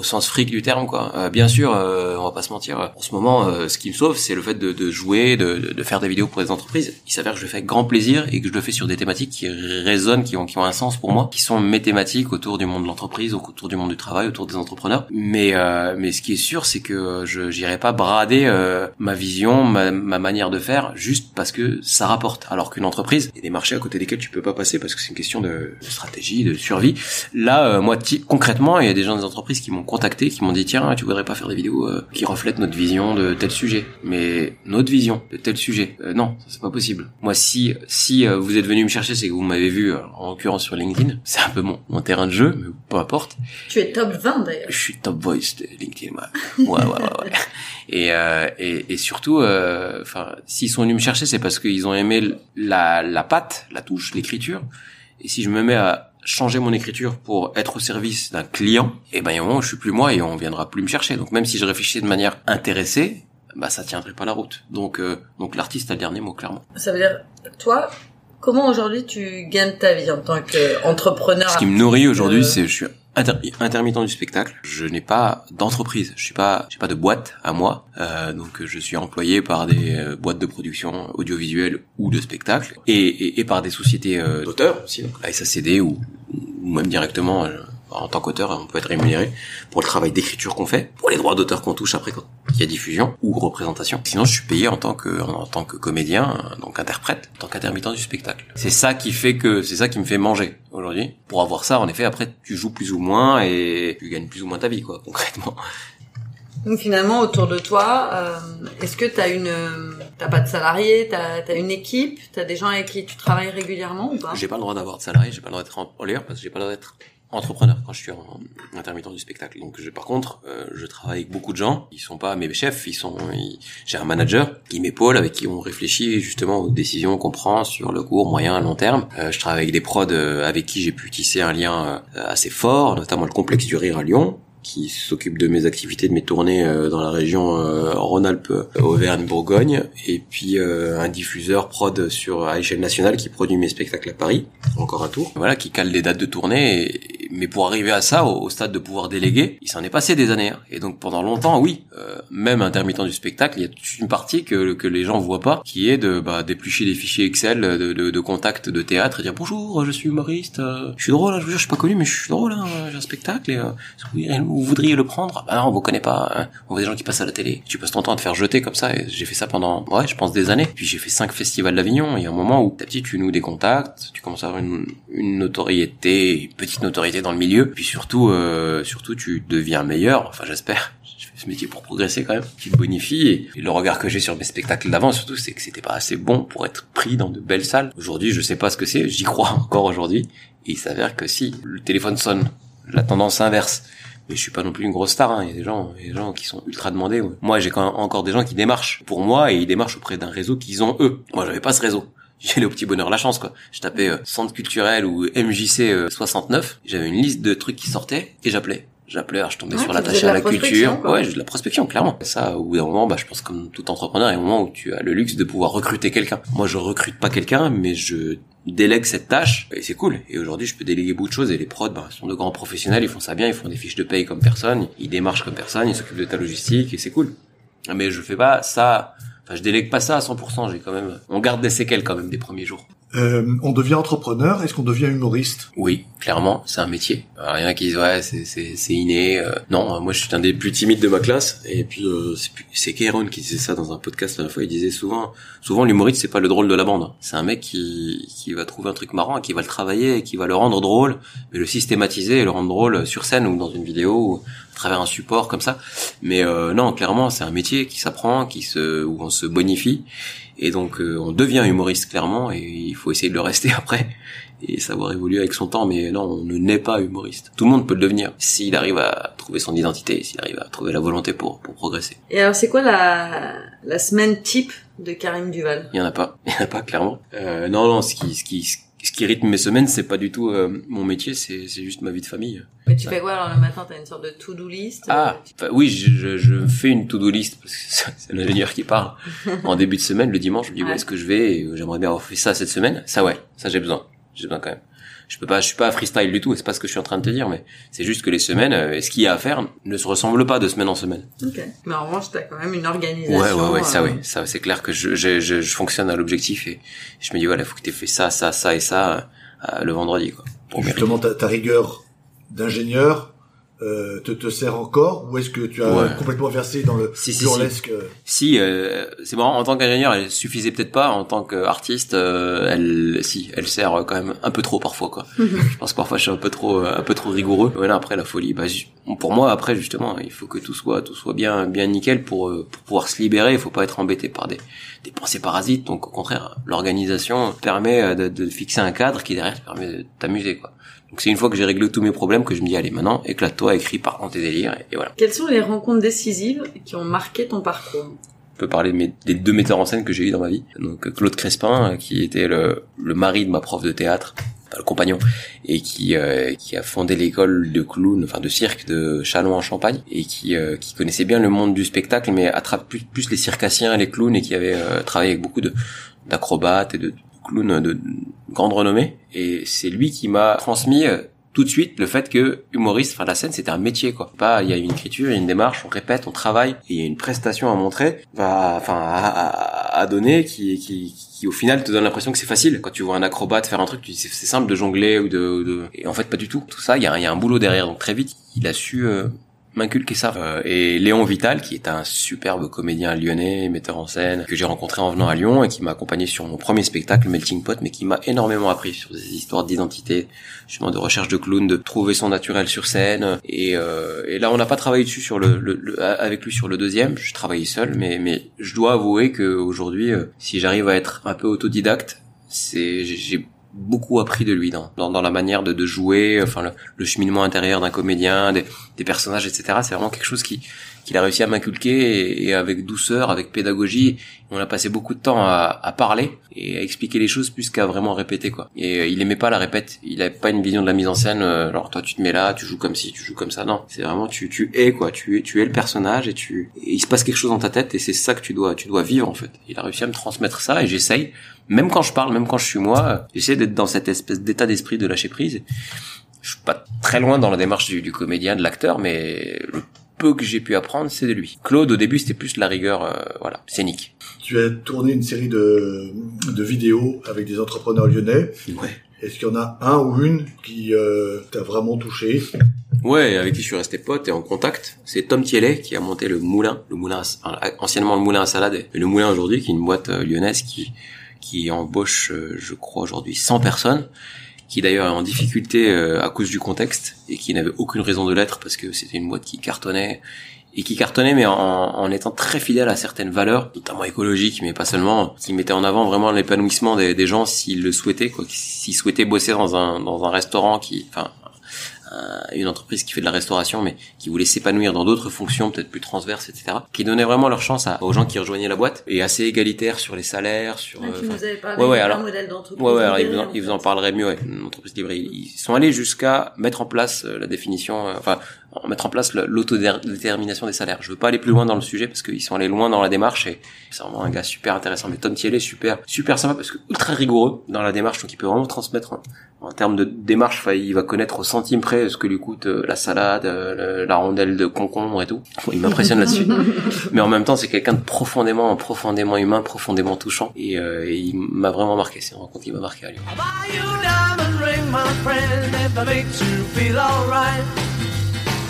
[SPEAKER 4] au sens fric du terme, quoi. Euh, bien sûr, euh, on va pas se mentir. En ce moment, euh, ce qui me sauve, c'est le fait de, de jouer, de, de- faire des vidéos pour des entreprises. Il s'avère que je le fais avec grand plaisir et que je le fais sur des thématiques qui résonnent, qui ont, qui ont un sens pour moi, qui sont mes thématiques autour du monde de l'entreprise, autour du monde du travail, autour des entrepreneurs. Mais, euh, mais ce qui est sûr, c'est que je j'irai pas brader euh, ma vision, ma, ma manière de faire, juste parce que ça rapporte. Alors qu'une entreprise, il y a des marchés à côté desquels tu peux pas passer parce que c'est une question de, stratégie, de survie. Là, euh, moi, concrètement, il y a des gens des entreprises qui m'ont contacté, qui m'ont dit tiens, tu voudrais pas faire des vidéos euh, qui reflètent notre vision de tel sujet, mais notre vision de tel sujet. Euh, non, ça, c'est pas possible. Moi, si si euh, vous êtes venu me chercher, c'est que vous m'avez vu, euh, en l'occurrence sur LinkedIn. C'est un peu mon, mon terrain de jeu, mais peu importe.
[SPEAKER 3] Tu es top 20 d'ailleurs.
[SPEAKER 4] Je suis top voice de LinkedIn, moi. Ouais, ouais, ouais, ouais. Et, euh, et, et surtout, euh, enfin, s'ils sont venus me chercher, c'est parce qu'ils ont aimé la, la patte, la touche, l'écriture. Et si je me mets à, changer mon écriture pour être au service d'un client, et ben il y a un moment où je suis plus moi et on viendra plus me chercher. Donc même si je réfléchissais de manière intéressée, bah ça tiendrait pas la route. Donc euh, donc l'artiste a le dernier mot clairement.
[SPEAKER 3] Ça veut dire, toi, comment aujourd'hui tu gagnes ta vie en tant qu'entrepreneur?
[SPEAKER 4] Ce qui me nourrit aujourd'hui,
[SPEAKER 3] Euh,
[SPEAKER 4] c'est je suis inter- intermittent du spectacle. Je n'ai pas d'entreprise. Je suis pas j'ai pas de boîte à moi. Euh, donc je suis employé par des euh, boîtes de production audiovisuelle ou de spectacle et, et, et par des sociétés euh, d'auteurs aussi, donc la SACD ou, ou même directement euh, en tant qu'auteur, on peut être rémunéré pour le travail d'écriture qu'on fait, pour les droits d'auteur qu'on touche après quand il y a diffusion ou représentation. Sinon, je suis payé en tant que en tant que comédien, donc interprète, en tant qu'intermittent du spectacle. C'est ça qui fait que c'est ça qui me fait manger aujourd'hui. Pour avoir ça, en effet, après tu joues plus ou moins et tu gagnes plus ou moins ta vie, quoi, concrètement.
[SPEAKER 3] Donc finalement, autour de toi, euh, est-ce que t'as une, t'as pas de salarié, t'as as une équipe, t'as des gens avec qui tu travailles régulièrement ou pas?
[SPEAKER 4] J'ai pas le droit d'avoir de salarié, j'ai pas le droit d'être employeur parce que j'ai pas le droit d'être entrepreneur quand je suis en intermittent du spectacle. Donc je, par contre, euh, je travaille avec beaucoup de gens. Ils sont pas mes chefs, ils sont. J'ai un manager qui m'épaule, avec qui on réfléchit justement aux décisions qu'on prend sur le court, moyen, long terme. Euh, je travaille avec des prods euh, avec qui j'ai pu tisser un lien euh, assez fort, notamment le complexe du rire à Lyon qui s'occupe de mes activités, de mes tournées euh, dans la région euh, Rhône-Alpes, euh, Auvergne, Bourgogne, et puis un diffuseur prod sur à échelle nationale qui produit mes spectacles à Paris, encore un tour. Voilà, qui cale les dates de tournée. mais pour arriver à ça, au, stade de pouvoir déléguer, il s'en est passé des années. hein. Et donc pendant longtemps, oui, même intermittent du spectacle, il y a toute une partie que, que les gens voient pas, qui est de bah, d'éplucher les fichiers Excel de, de, de contacts de théâtre et dire bonjour, je suis humoriste, je suis drôle, hein, je vous jure, je suis pas connu, mais je suis drôle, hein, j'ai un spectacle et euh, vous, voudriez le prendre? Ah non, on vous connaît pas. hein. On voit des gens qui passent à la télé. Tu passes ton temps à te faire jeter comme ça. Et j'ai fait ça pendant, ouais, je pense des années. Puis j'ai fait cinq festivals d'Avignon. Il y a un moment où petit à petit tu noues des contacts, tu commences à avoir une, une notoriété, une petite notoriété dans le milieu. Puis surtout, euh, surtout tu deviens meilleur. Enfin, j'espère. Je fais ce métier pour progresser quand même. Tu te bonifies et, et le regard que j'ai sur mes spectacles d'avant, surtout, c'est que c'était pas assez bon pour être pris dans de belles salles. Aujourd'hui, je sais pas ce que c'est. J'y crois encore aujourd'hui. Et il s'avère que si le téléphone sonne, la tendance inverse. Mais je suis pas non plus une grosse star. Hein. Il y a des gens, il y a des gens qui sont ultra demandés. ouais. Moi, j'ai quand même encore des gens qui démarchent pour moi et ils démarchent auprès d'un réseau qu'ils ont eux. Moi, j'avais pas ce réseau. J'allais au petit bonheur la chance quoi. Je tapais euh, centre culturel ou MJC euh, 69. J'avais une liste de trucs qui sortaient et j'appelais. J'appelais, alors je tombais
[SPEAKER 3] Ouais,
[SPEAKER 4] sur l'attaché à
[SPEAKER 3] la
[SPEAKER 4] culture.
[SPEAKER 3] quoi.
[SPEAKER 4] Ouais, j'ai de la prospection clairement. Ça, au bout d'un moment, bah, je pense comme tout entrepreneur, il y a un moment où tu as le luxe de pouvoir recruter quelqu'un. Moi, je recrute pas quelqu'un, mais je délègue cette tâche et c'est cool. Et aujourd'hui, je peux déléguer beaucoup de choses et les prods bah, sont de grands professionnels, ils font ça bien, ils font des fiches de paye comme personne, ils démarchent comme personne, ils s'occupent de ta logistique et c'est cool. Mais je fais pas ça, enfin je délègue pas ça à 100%, j'ai quand même on garde des séquelles quand même des premiers jours.
[SPEAKER 2] Euh, on devient entrepreneur, est-ce qu'on devient humoriste?
[SPEAKER 4] Oui, clairement, c'est un métier. Alors, rien qui ouais, c'est inné. euh, non, euh, moi je suis un des plus timides de ma classe. Et puis euh, c'est Kéron qui disait ça dans un podcast à la fois. Il disait souvent, souvent l'humoriste c'est pas le drôle de la bande. C'est un mec qui qui va trouver un truc marrant, et qui va le travailler, et qui va le rendre drôle, mais le systématiser et le rendre drôle sur scène ou dans une vidéo ou à travers un support comme ça. Mais euh, non, clairement, c'est un métier qui s'apprend, qui se où on se bonifie. Et donc euh, on devient humoriste clairement et il faut essayer de le rester après et savoir évoluer avec son temps. Mais non, on ne naît pas humoriste. Tout le monde peut le devenir s'il arrive à trouver son identité, s'il arrive à trouver la volonté pour, pour progresser.
[SPEAKER 3] Et alors, c'est quoi la, la semaine type de Karim Duval?
[SPEAKER 4] Il y en a pas, il y en a pas clairement. Euh, non, non, ce qui, ce qui, ce qui rythme mes semaines, c'est pas du tout euh, mon métier, c'est, c'est juste ma vie de famille.
[SPEAKER 3] Mais tu fais quoi alors le matin T'as une sorte de to-do list
[SPEAKER 4] Ah,
[SPEAKER 3] euh,
[SPEAKER 4] enfin, oui, je, je, je fais une to-do list parce que c'est l'ingénieur qui parle. En début de semaine, le dimanche, je me dis où
[SPEAKER 3] Ouais.
[SPEAKER 4] est-ce que je vais euh, j'aimerais bien avoir fait ça cette semaine. Ça ouais, ça j'ai besoin. J'ai besoin quand même. Je peux pas, je suis pas freestyle du tout. C'est pas ce que je suis en train de te dire, mais c'est juste que les semaines, euh, et ce qu'il y a à faire, ne se ressemblent pas de semaine en semaine.
[SPEAKER 3] Ok. Mais en revanche, t'as quand même une organisation.
[SPEAKER 4] Ouais, ouais, ouais, ça,
[SPEAKER 3] euh,
[SPEAKER 4] ouais, ça, c'est clair que je, je, je, je fonctionne à l'objectif et je me dis voilà, faut que t'aies fait ça, ça, ça et ça euh, le vendredi quoi. Pour.
[SPEAKER 2] Justement, ta, ta rigueur d'ingénieur euh, te, te sert encore ou est-ce que tu as
[SPEAKER 4] Ouais.
[SPEAKER 2] complètement versé dans le
[SPEAKER 4] Si, si,
[SPEAKER 2] burlesque euh,
[SPEAKER 4] Si, euh, c'est marrant, en tant qu'ingénieur, elle suffisait peut-être pas. En tant qu'artiste, euh, elle, si, elle sert quand même un peu trop parfois, quoi. je pense que parfois je suis un peu trop, euh, un peu trop rigoureux. Voilà, après la folie, bah, pour moi, après justement, il faut que tout soit, tout soit bien, bien nickel pour, pour pouvoir se libérer. Il faut pas être embêté par des, des pensées parasites. Donc au contraire, l'organisation permet de, de fixer un cadre qui derrière te permet de t'amuser, quoi. Donc c'est une fois que j'ai réglé tous mes problèmes que je me dis allez maintenant éclate-toi, écris, pars dans tes délires et, et voilà.
[SPEAKER 3] Quelles sont les rencontres décisives qui ont marqué ton parcours?
[SPEAKER 4] Je peux parler des deux metteurs en scène que j'ai eu dans ma vie. Donc Claude Crespin, euh, qui était le, le mari de ma prof de théâtre, enfin, le compagnon, et qui euh, qui a fondé l'école de clown, enfin de cirque de Chalon en Champagne, et qui euh, qui connaissait bien le monde du spectacle, mais attrape plus, plus les circassiens et les clowns, et qui avait euh, travaillé avec beaucoup de d'acrobates et de clowns de grande renommée. Et c'est lui qui m'a transmis euh, tout de suite le fait que humoriste, enfin la scène, c'était un métier quoi. Pas, il y a une écriture, il y a une démarche, on répète, on travaille, et il y a une prestation à montrer, va, enfin à, à, donner qui, qui, qui au final te donne l'impression que c'est facile. Quand tu vois un acrobate faire un truc, tu dis c'est simple de jongler ou de, de, et en fait pas du tout. Tout ça, il y a, y a un boulot derrière. Donc très vite, il a su euh, m'inculquer ça. Euh, et Léon Vital, qui est un superbe comédien lyonnais, metteur en scène, que j'ai rencontré en venant à Lyon et qui m'a accompagné sur mon premier spectacle, Melting Pot, mais qui m'a énormément appris sur des histoires d'identité, justement de recherche de clown, de trouver son naturel sur scène. Et, euh, et là, on n'a pas travaillé dessus sur le, le- le- avec lui sur le deuxième. Je travaillais seul, mais, mais je dois avouer que aujourd'hui, euh, si j'arrive à être un peu autodidacte, c'est j'ai- beaucoup appris de lui dans, dans, dans la manière de, de jouer, enfin le, cheminement intérieur d'un comédien, des, des personnages, etc. C'est vraiment quelque chose qui qu'il a réussi à m'inculquer et, avec douceur, avec pédagogie. On a passé beaucoup de temps à, à parler et à expliquer les choses plus qu'à vraiment répéter quoi. Et euh, il aimait pas la répète. Il avait pas une vision de la mise en scène. euh, alors toi tu te mets là, tu joues comme ci, tu joues comme ça. Non, c'est vraiment tu tu es quoi. Tu es tu es le personnage et tu et il se passe quelque chose dans ta tête et c'est ça que tu dois tu dois vivre en fait. Il a réussi à me transmettre ça et j'essaye. Même quand je parle, même quand je suis moi, euh, j'essaie d'être dans cette espèce d'état d'esprit de lâcher prise. Je suis pas très loin dans la démarche du, comédien, de l'acteur, mais peu que j'ai pu apprendre, c'est de lui. Claude, au début, c'était plus la rigueur, euh, voilà, scénique.
[SPEAKER 2] Tu as tourné une série de, de vidéos avec des entrepreneurs lyonnais.
[SPEAKER 4] Ouais.
[SPEAKER 2] Est-ce qu'il y en a un ou une qui euh, t'a vraiment touché?
[SPEAKER 4] Ouais, avec qui je suis resté pote et en contact. C'est Tom Thiellet qui a monté le moulin, le moulin, anciennement le moulin à salade, et le moulin aujourd'hui, qui est une boîte euh, lyonnaise qui qui embauche, euh, je crois aujourd'hui, 100 personnes, qui d'ailleurs est en difficulté euh, à cause du contexte et qui n'avait aucune raison de l'être parce que c'était une boîte qui cartonnait et qui cartonnait mais en, en étant très fidèle à certaines valeurs, notamment écologiques, mais pas seulement, qui mettait en avant vraiment l'épanouissement des, des gens s'ils le souhaitaient, quoi, s'ils souhaitaient bosser dans un dans un restaurant qui, enfin, une entreprise qui fait de la restauration, mais qui voulait s'épanouir dans d'autres fonctions, peut-être plus transverses, etc., qui donnait vraiment leur chance à- aux gens qui rejoignaient la boîte et assez égalitaire sur les salaires, sur.
[SPEAKER 3] Ah,
[SPEAKER 4] euh,
[SPEAKER 3] tu
[SPEAKER 4] enfin,
[SPEAKER 3] nous avais parlé
[SPEAKER 4] ouais, ouais, alors-
[SPEAKER 3] modèle d'entreprise.
[SPEAKER 4] Ouais, ouais, alors ils vous, en,
[SPEAKER 3] en
[SPEAKER 4] ils vous
[SPEAKER 3] fait.
[SPEAKER 4] en parleraient mieux, ouais, une entreprise libre. Ils ils sont allés jusqu'à mettre en place euh, la définition, euh, enfin, en- mettre en place l'autodétermination des salaires. Je veux pas aller plus loin dans le sujet parce qu'ils sont allés loin dans la démarche et c'est vraiment un gars super intéressant. Mais Tom Thiellet, super, super sympa parce que ultra rigoureux dans la démarche, donc il peut vraiment transmettre en, en termes de démarche. Enfin, il va connaître au centime près ce que lui coûte euh, la salade, euh, le- la rondelle de concombre et tout. Il m'impressionne là-dessus. Mais en même temps, c'est quelqu'un de profondément, profondément humain, profondément touchant et, euh, et il m'a vraiment marqué. C'est une rencontre qui m'a marqué à Lyon.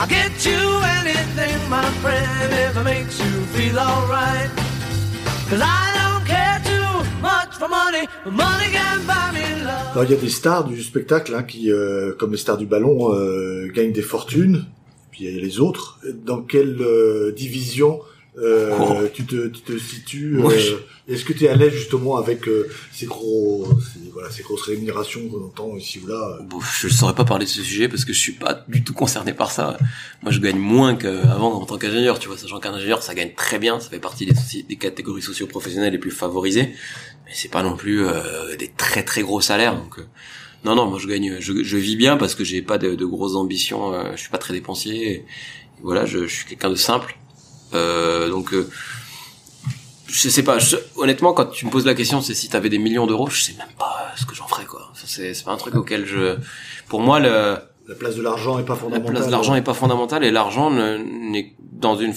[SPEAKER 7] Get you anything, my friend, if it makes you feel alright. Cause I don't care too much for money,
[SPEAKER 2] il y a des stars du spectacle hein, qui, euh, comme les stars du ballon, euh, gagnent des fortunes. Puis il y a les autres. Dans quelle euh, division euh,
[SPEAKER 4] Oh.
[SPEAKER 2] tu, te, tu te situes euh, Est-ce que tu es à l'aise justement avec euh, ces gros, ces, voilà, ces grosses rémunérations qu'on entend ici ou là
[SPEAKER 4] Bon, je ne saurais pas parler de ce sujet parce que je suis pas du tout concerné par ça. Moi, je gagne moins qu'avant en tant qu'ingénieur, tu vois, sachant qu'un ingénieur, ça gagne très bien, ça fait partie des, catégories socio-professionnelles les plus favorisées, mais c'est pas non plus euh, des très très gros salaires. Donc, euh, non, non, moi je gagne, je, je vis bien parce que j'ai pas de, de grosses ambitions, euh, je suis pas très dépensier. Et, voilà, je, je suis quelqu'un de simple. Euh, donc, euh, je sais pas. je- honnêtement, quand tu me poses la question, c'est si t'avais des millions d'euros, je sais même pas ce que j'en ferais, quoi. C'est pas un truc auquel je. Pour moi, le
[SPEAKER 2] La place de l'argent est pas
[SPEAKER 4] la
[SPEAKER 2] fondamentale.
[SPEAKER 4] place de l'argent est pas fondamentale et l'argent ne- n'est dans une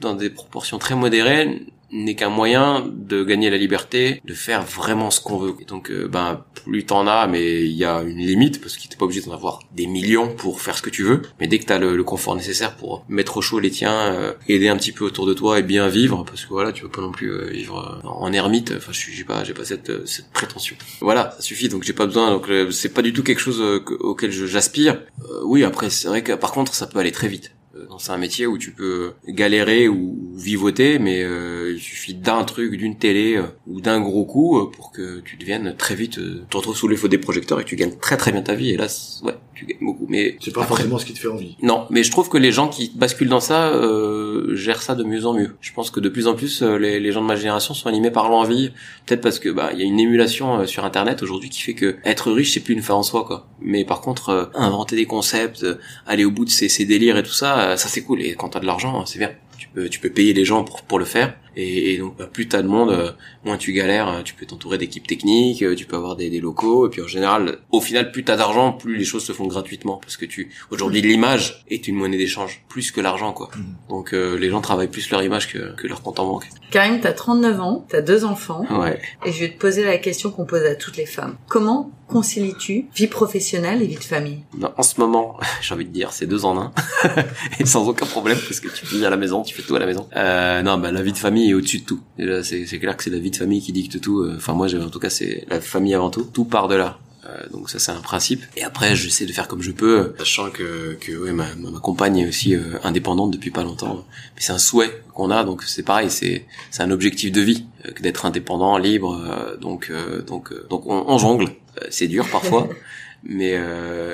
[SPEAKER 4] dans des proportions très modérées n'est qu'un moyen de gagner la liberté, de faire vraiment ce qu'on veut. Et donc, euh, ben, plus t'en as, mais il y a une limite, parce que t'es pas obligé d'en avoir des millions pour faire ce que tu veux. Mais dès que t'as le, le confort nécessaire pour mettre au chaud les tiens, euh, aider un petit peu autour de toi et bien vivre, parce que voilà, tu veux pas non plus euh, vivre euh, en ermite. Enfin, j'ai pas, j'ai pas cette, euh, cette prétention. Voilà, ça suffit. Donc, j'ai pas besoin. Donc, c'est pas du tout quelque chose que- auquel j'aspire. Oui, après, c'est vrai que par contre, ça peut aller très vite. Euh, C'est un métier où tu peux galérer ou, vivoter, mais euh, il suffit d'un truc, d'une télé euh, ou d'un gros coup euh, pour que tu deviennes très vite, euh, tu te retrouves sous les feux des projecteurs et que tu gagnes très très bien ta vie. Et là, ouais, tu gagnes beaucoup. Mais
[SPEAKER 2] C'est pas
[SPEAKER 4] après-
[SPEAKER 2] forcément ce qui te fait envie.
[SPEAKER 4] non, mais je trouve que les gens qui basculent dans ça euh, gèrent ça de mieux en mieux. Je pense que de plus en plus euh, les, les gens de ma génération sont animés par l'envie, peut-être parce que bah il y a une émulation euh, sur internet aujourd'hui qui fait que être riche c'est plus une fin en soi quoi. Mais par contre euh, inventer des concepts, euh, aller au bout de ces, ces délires et tout ça, ça c'est cool. Et quand t'as de l'argent, c'est bien. Tu peux tu peux payer les gens pour pour le faire. Et, et donc bah, plus t'as de monde, euh, moins tu galères. euh, Tu peux t'entourer d'équipes techniques, euh, tu peux avoir des, des locaux. Et puis en général, au final, plus t'as d'argent, plus les choses se font gratuitement parce que tu aujourd'hui l'image est une monnaie d'échange plus que l'argent quoi.
[SPEAKER 2] Mhm.
[SPEAKER 4] Donc euh, les gens travaillent plus leur image que, que leur compte en banque.
[SPEAKER 3] Karim, t'as 39 ans, t'as deux enfants,
[SPEAKER 4] Ouais.
[SPEAKER 3] et je vais te poser la question qu'on pose à toutes les femmes. Comment concilies-tu vie professionnelle et vie de famille?
[SPEAKER 4] Non, en ce moment, j'ai envie de dire, c'est deux en un. et sans aucun problème, parce que tu vis à la maison, tu fais tout à la maison. Euh, non, bah, la vie de famille est au-dessus de tout. Et là, c'est, clair que c'est la vie de famille qui dicte tout. Euh, Enfin, moi, en tout cas, c'est la famille avant tout. Tout part de là. Euh, donc ça c'est un principe et après j'essaie de faire comme je peux sachant que que ouais, ma, compagne est aussi euh, indépendante depuis pas longtemps mais c'est un souhait qu'on a donc c'est pareil c'est c'est un objectif de vie euh, que d'être indépendant libre euh, donc donc donc on, on jongle c'est dur parfois mais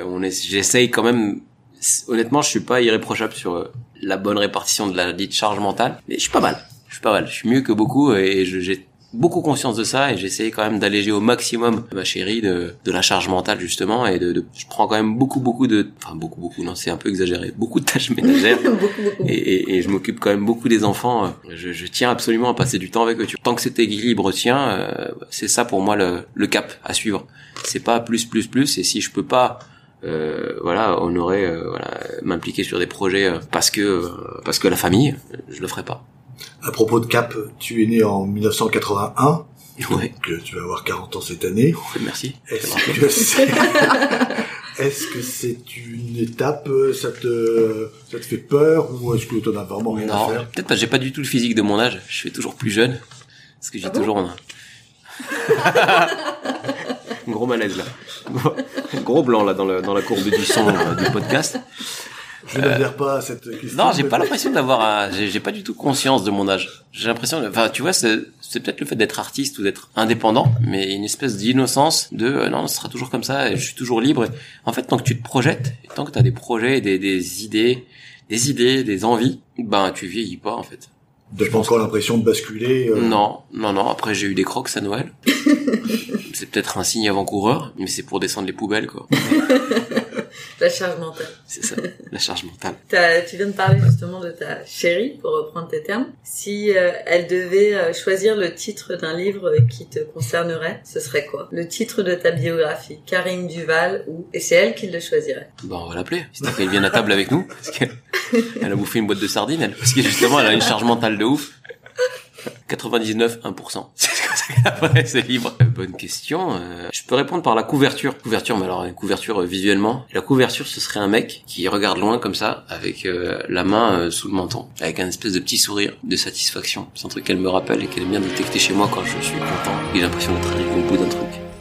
[SPEAKER 4] on est j'essaye quand même honnêtement je suis pas irréprochable sur la bonne répartition de la dite charge mentale mais je suis pas mal je suis pas mal je suis mieux que beaucoup et j'ai beaucoup conscience de ça et j'essaye quand même d'alléger au maximum ma chérie de, de la charge mentale justement et de, de- je prends quand même beaucoup beaucoup de enfin beaucoup beaucoup non c'est un peu exagéré beaucoup de tâches ménagères
[SPEAKER 3] Beaucoup, beaucoup.
[SPEAKER 4] et, et, et je m'occupe quand même beaucoup des enfants. Je, je tiens absolument à passer du temps avec eux. Tant que cet équilibre tient, euh, c'est ça pour moi le, le cap à suivre. C'est pas plus plus plus. Et si je peux pas, euh, voilà, honorer, euh, voilà, m'impliquer sur des projets euh, parce que euh, parce que la famille, je le ferai pas.
[SPEAKER 2] À propos de Cap, tu es né en 1981,
[SPEAKER 4] Ouais.
[SPEAKER 2] donc euh, tu vas avoir 40 ans cette année.
[SPEAKER 4] Merci.
[SPEAKER 2] Est-ce que c'est est-ce que c'est une étape euh, ça te ça te fait peur ou est-ce que t'en as vraiment rien à faire
[SPEAKER 4] peut-être que j'ai pas du tout le physique de mon âge. Je suis toujours plus jeune. Parce que j'ai toujours un... gros malaise là. Gros blanc là dans, le, dans la courbe du son euh, du podcast.
[SPEAKER 2] Je n'adhère pas à cette question.
[SPEAKER 4] Non, j'ai pas l'impression d'avoir, un- j'ai pas du tout conscience de mon âge. J'ai l'impression, enfin, tu vois, c'est c'est peut-être le fait d'être artiste ou d'être indépendant, mais une espèce d'innocence de euh, non, ce sera toujours comme ça, et je suis toujours libre. Et en fait, tant que tu te projettes, et tant que t'as des projets, des, des idées, des idées, des envies, ben tu vieillis pas en fait.
[SPEAKER 2] T'as pas encore l'impression de basculer euh,
[SPEAKER 4] Non, non, non. Après, j'ai eu des crocs à Noël. c'est peut-être un signe avant-coureur, mais c'est pour descendre les poubelles, quoi.
[SPEAKER 3] La charge mentale.
[SPEAKER 4] C'est ça, la charge mentale.
[SPEAKER 3] Tu viens de parler justement de ta chérie, pour reprendre tes termes. Si euh, elle devait euh, choisir le titre d'un livre qui te concernerait, ce serait quoi? Le titre de ta biographie, Karine Duval, ou et c'est elle qui le choisirait?
[SPEAKER 4] Bon, on va l'appeler. C'est qu'elle vienne à table avec nous. Parce qu'elle elle a bouffé une boîte de sardines, elle. Parce que justement, elle a une charge mentale de ouf. 99, 1%. Bonne question. Euh, je peux répondre par la couverture. Couverture, mais alors une couverture euh, visuellement. La couverture, ce serait un mec qui regarde loin comme ça, avec euh, la main euh, sous le menton, avec un espèce de petit sourire de satisfaction. C'est un truc qu'elle me rappelle et qu'elle aime bien détecter chez moi quand je suis content. J'ai l'impression d'être arrivé au bout d'un truc.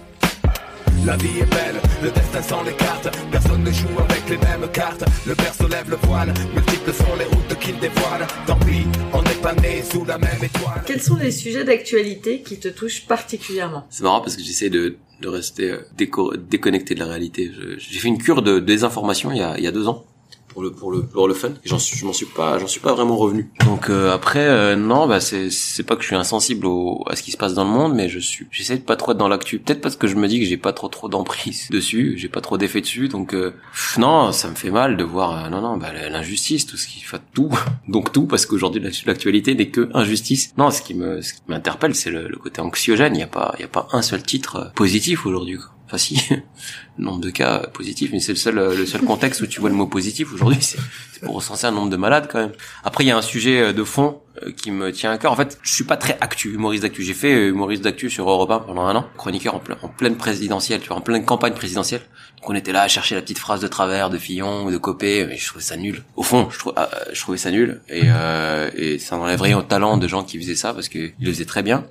[SPEAKER 7] La vie est belle, le destin sans les cartes. Personne ne joue avec les mêmes cartes. Le berceau lève le voile, multiples sont les routes qu'il dévoile. Tant pis, on n'est pas né sous la même étoile.
[SPEAKER 3] Quels sont les sujets d'actualité qui te touchent particulièrement?
[SPEAKER 4] C'est marrant parce que j'essaie de, de rester euh, déco- déconnecté de la réalité. J'ai fait une cure de désinformation il y a, il y a deux ans pour le pour le pour le fun. J'en je m'en suis pas j'en suis pas vraiment revenu. Donc euh, après euh, non bah c'est c'est pas que je suis insensible au, à ce qui se passe dans le monde, mais je suis j'essaie de pas trop être dans l'actu. Peut-être parce que je me dis que j'ai pas trop trop d'emprise dessus, j'ai pas trop d'effet dessus. Donc euh, non ça me fait mal de voir euh, non non bah l'injustice tout ce qui fait tout donc tout parce qu'aujourd'hui l'actualité n'est que injustice. Non ce qui me ce qui m'interpelle c'est le, le côté anxiogène. Il y a pas il y a pas un seul titre euh, positif aujourd'hui. Enfin si, nombre de cas positifs, mais c'est le seul euh, le seul contexte où tu vois le mot positif aujourd'hui, c'est pour recenser un nombre de malades quand même. Après il y a un sujet euh, de fond euh, qui me tient à cœur. En fait, je suis pas très actu, humoriste d'actu. J'ai fait humoriste d'actu sur Europe 1 pendant un an, chroniqueur en, plein, en pleine présidentielle, tu vois, en pleine campagne présidentielle. Donc on était là à chercher la petite phrase de travers de Fillon ou de Copé, mais je trouvais ça nul. Au fond, je, je trouvais ça nul et, euh, et ça enlève rien au talent de gens qui faisaient ça parce qu'ils le faisaient très bien.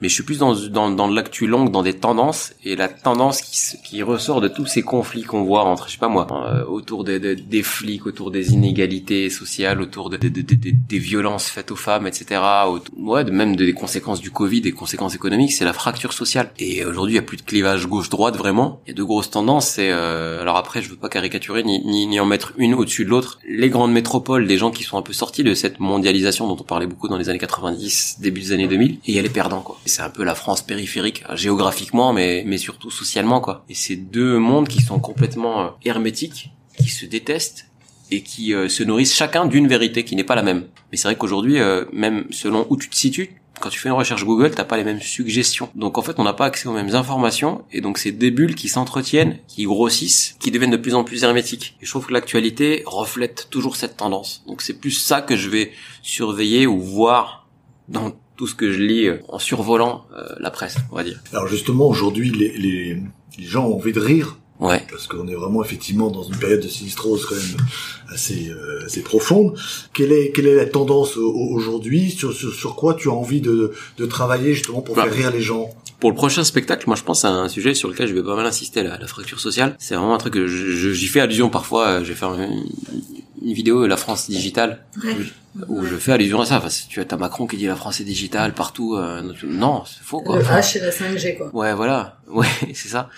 [SPEAKER 4] Mais je suis plus dans dans, dans l'actu longue, dans des tendances et la tendance qui qui ressort de tous ces conflits qu'on voit entre, je sais pas moi, euh, autour des, des des flics, autour des inégalités sociales, autour de, de- de- de- de- des violences faites aux femmes, etc. autour- ouais, même des conséquences du Covid, des conséquences économiques, c'est la fracture sociale. Et aujourd'hui, il y a plus de clivage gauche-droite vraiment. Il y a deux grosses tendances. C'est euh, alors après, je veux pas caricaturer ni, ni ni en mettre une au-dessus de l'autre. Les grandes métropoles, des gens qui sont un peu sortis de cette mondialisation dont on parlait beaucoup dans les années 90, début des années 2000, et il y a les perdants quoi. C'est un peu la France périphérique euh, géographiquement, mais mais surtout socialement quoi. Et c'est deux mondes qui sont complètement euh, hermétiques, qui se détestent et qui euh, se nourrissent chacun d'une vérité qui n'est pas la même. Mais c'est vrai qu'aujourd'hui, même selon où tu te situes, quand tu fais une recherche Google, t'as pas les mêmes suggestions. Donc en fait, on n'a pas accès aux mêmes informations, et donc c'est des bulles qui s'entretiennent, qui grossissent, qui deviennent de plus en plus hermétiques. Et je trouve que l'actualité reflète toujours cette tendance. Donc c'est plus ça que je vais surveiller ou voir dans tout ce que je lis euh, en survolant euh, la presse, on va dire.
[SPEAKER 2] Alors justement, aujourd'hui, les, les, les gens ont envie de rire,
[SPEAKER 4] Ouais.
[SPEAKER 2] parce qu'on est vraiment effectivement dans une période de sinistrose quand même assez, euh, assez profonde. Quelle est, quelle est la tendance au- au- aujourd'hui? Sur, sur, sur quoi tu as envie de, de travailler justement pour
[SPEAKER 4] Bah.
[SPEAKER 2] faire rire les gens?
[SPEAKER 4] Pour le prochain spectacle, moi je pense à un sujet sur lequel je vais pas mal insister, la, la fracture sociale. C'est vraiment un truc que j'y fais allusion parfois. vais faire une, une vidéo La France digitale où je fais allusion à ça. Enfin, tu as Macron qui dit la France est digitale partout. euh, non, c'est faux quoi.
[SPEAKER 3] Le
[SPEAKER 4] Enfin,
[SPEAKER 3] H et la 5G, quoi.
[SPEAKER 4] Ouais, voilà. Ouais, c'est ça.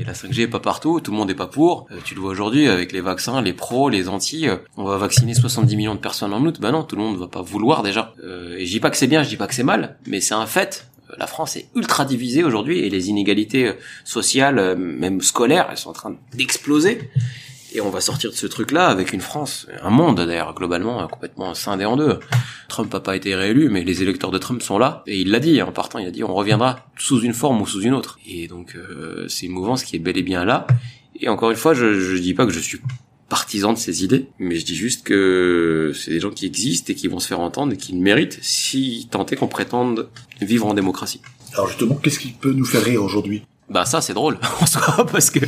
[SPEAKER 4] Et la 5G est pas partout, tout le monde est pas pour. Euh, tu le vois aujourd'hui avec les vaccins, les pros, les anti. euh, on va vacciner 70 millions de personnes en août. Bah non, tout le monde va pas vouloir déjà. Euh, et je dis pas que c'est bien, je dis pas que c'est mal, mais c'est un fait. Euh, La France est ultra divisée aujourd'hui et les inégalités euh, sociales, même scolaires, elles sont en train d'exploser. Et on va sortir de ce truc-là avec une France, un monde d'ailleurs globalement euh, complètement scindé en deux. Trump n'a pas été réélu, mais les électeurs de Trump sont là. Et il l'a dit en partant, il a dit on reviendra sous une forme ou sous une autre. Et donc euh, c'est une mouvance qui est bel et bien là. Et encore une fois, je, je dis pas que je suis partisan de ces idées, mais je dis juste que c'est des gens qui existent et qui vont se faire entendre et qui le méritent si tant est qu'on prétende vivre en démocratie.
[SPEAKER 2] Alors justement, qu'est-ce qui peut nous faire rire aujourd'hui?
[SPEAKER 4] Bah ça c'est drôle en soi parce que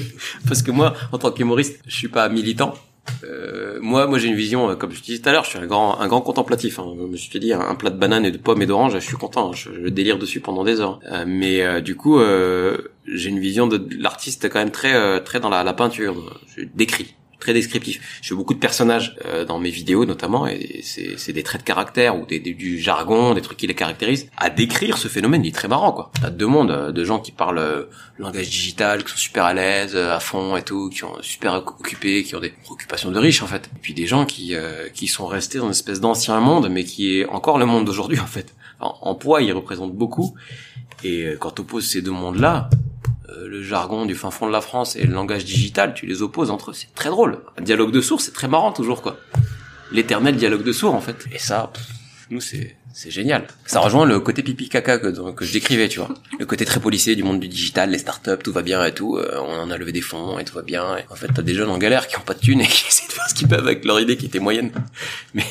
[SPEAKER 4] parce que moi en tant qu'humoriste je suis pas militant. Euh, moi moi j'ai une vision euh, comme je disais tout à l'heure je suis un grand un grand contemplatif. Hein. Je te dis un, un plat de bananes et de pommes et d'oranges je suis content je, je délire dessus pendant des heures. Euh, mais euh, du coup euh, j'ai une vision de, de l'artiste quand même très euh, très dans la, la peinture. Je décris très descriptif. Je fais beaucoup de personnages euh, dans mes vidéos notamment et c'est des traits de caractère ou des, du jargon, des trucs qui les caractérisent. À décrire ce phénomène, il est très marrant quoi. T'as deux mondes, euh, de gens qui parlent euh, langage digital, qui sont super à l'aise, euh, à fond et tout, qui sont super occupés, qui ont des préoccupations de riches en fait. Et puis des gens qui euh, qui sont restés dans une espèce d'ancien monde, mais qui est encore le monde d'aujourd'hui en fait. En, poids, ils représentent beaucoup. Et euh, quand t'opposes ces deux mondes-là, euh, le jargon du fin fond de la France et le langage digital, tu les opposes entre eux, c'est très drôle. Un dialogue de sourds, c'est très marrant toujours quoi. L'éternel dialogue de sourds en fait. Et ça, pff, nous c'est c'est génial. Ça rejoint le côté pipi caca que, que je décrivais, tu vois. Le côté très policé du monde du digital, les startups, tout va bien et tout. euh, on en a levé des fonds et tout va bien. Et en fait, t'as des jeunes en galère qui ont pas de thunes et qui essaient de faire ce qu'ils peuvent avec leur idée qui était moyenne. Mais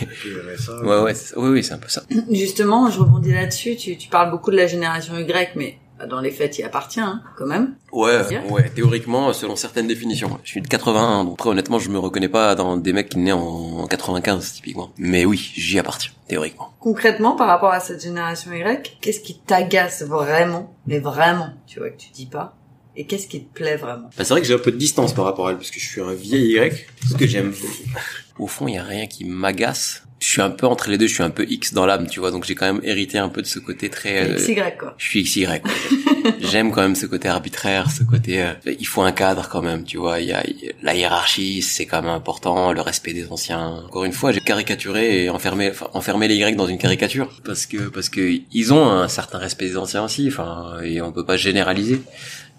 [SPEAKER 4] ouais, ouais, c'est- oui, oui, c'est un peu ça.
[SPEAKER 3] Justement, je rebondis là-dessus. Tu, tu parles beaucoup de la génération Y, mais dans les faits, il appartient, hein, quand même.
[SPEAKER 4] Ouais, ouais, théoriquement, selon certaines définitions. Je suis de 81, donc après, honnêtement, je me reconnais pas dans des mecs qui naissent en 95, typiquement. Mais oui, j'y appartiens, théoriquement.
[SPEAKER 3] Concrètement, par rapport à cette génération Y, qu'est-ce qui t'agace vraiment, mais vraiment, tu vois, que tu dis pas Et qu'est-ce qui te plaît vraiment?
[SPEAKER 4] Bah, c'est vrai que j'ai un peu de distance par rapport à elle, parce que je suis un vieil Y. Ce que j'aime. Au fond, il y a rien qui m'agace. Je suis un peu entre les deux, je suis un peu X dans l'âme, tu vois, donc j'ai quand même hérité un peu de ce côté très... euh,
[SPEAKER 3] XY, quoi.
[SPEAKER 4] je suis XY. quoi. J'aime quand même ce côté arbitraire, ce côté. euh, il faut un cadre quand même, tu vois. Il y a il y a- la hiérarchie, c'est quand même important, le respect des anciens. Encore une fois, j'ai caricaturé et enfermé, enfin, enfermé les Y dans une caricature parce que parce que ils ont un certain respect des anciens aussi. Enfin, et on peut pas généraliser.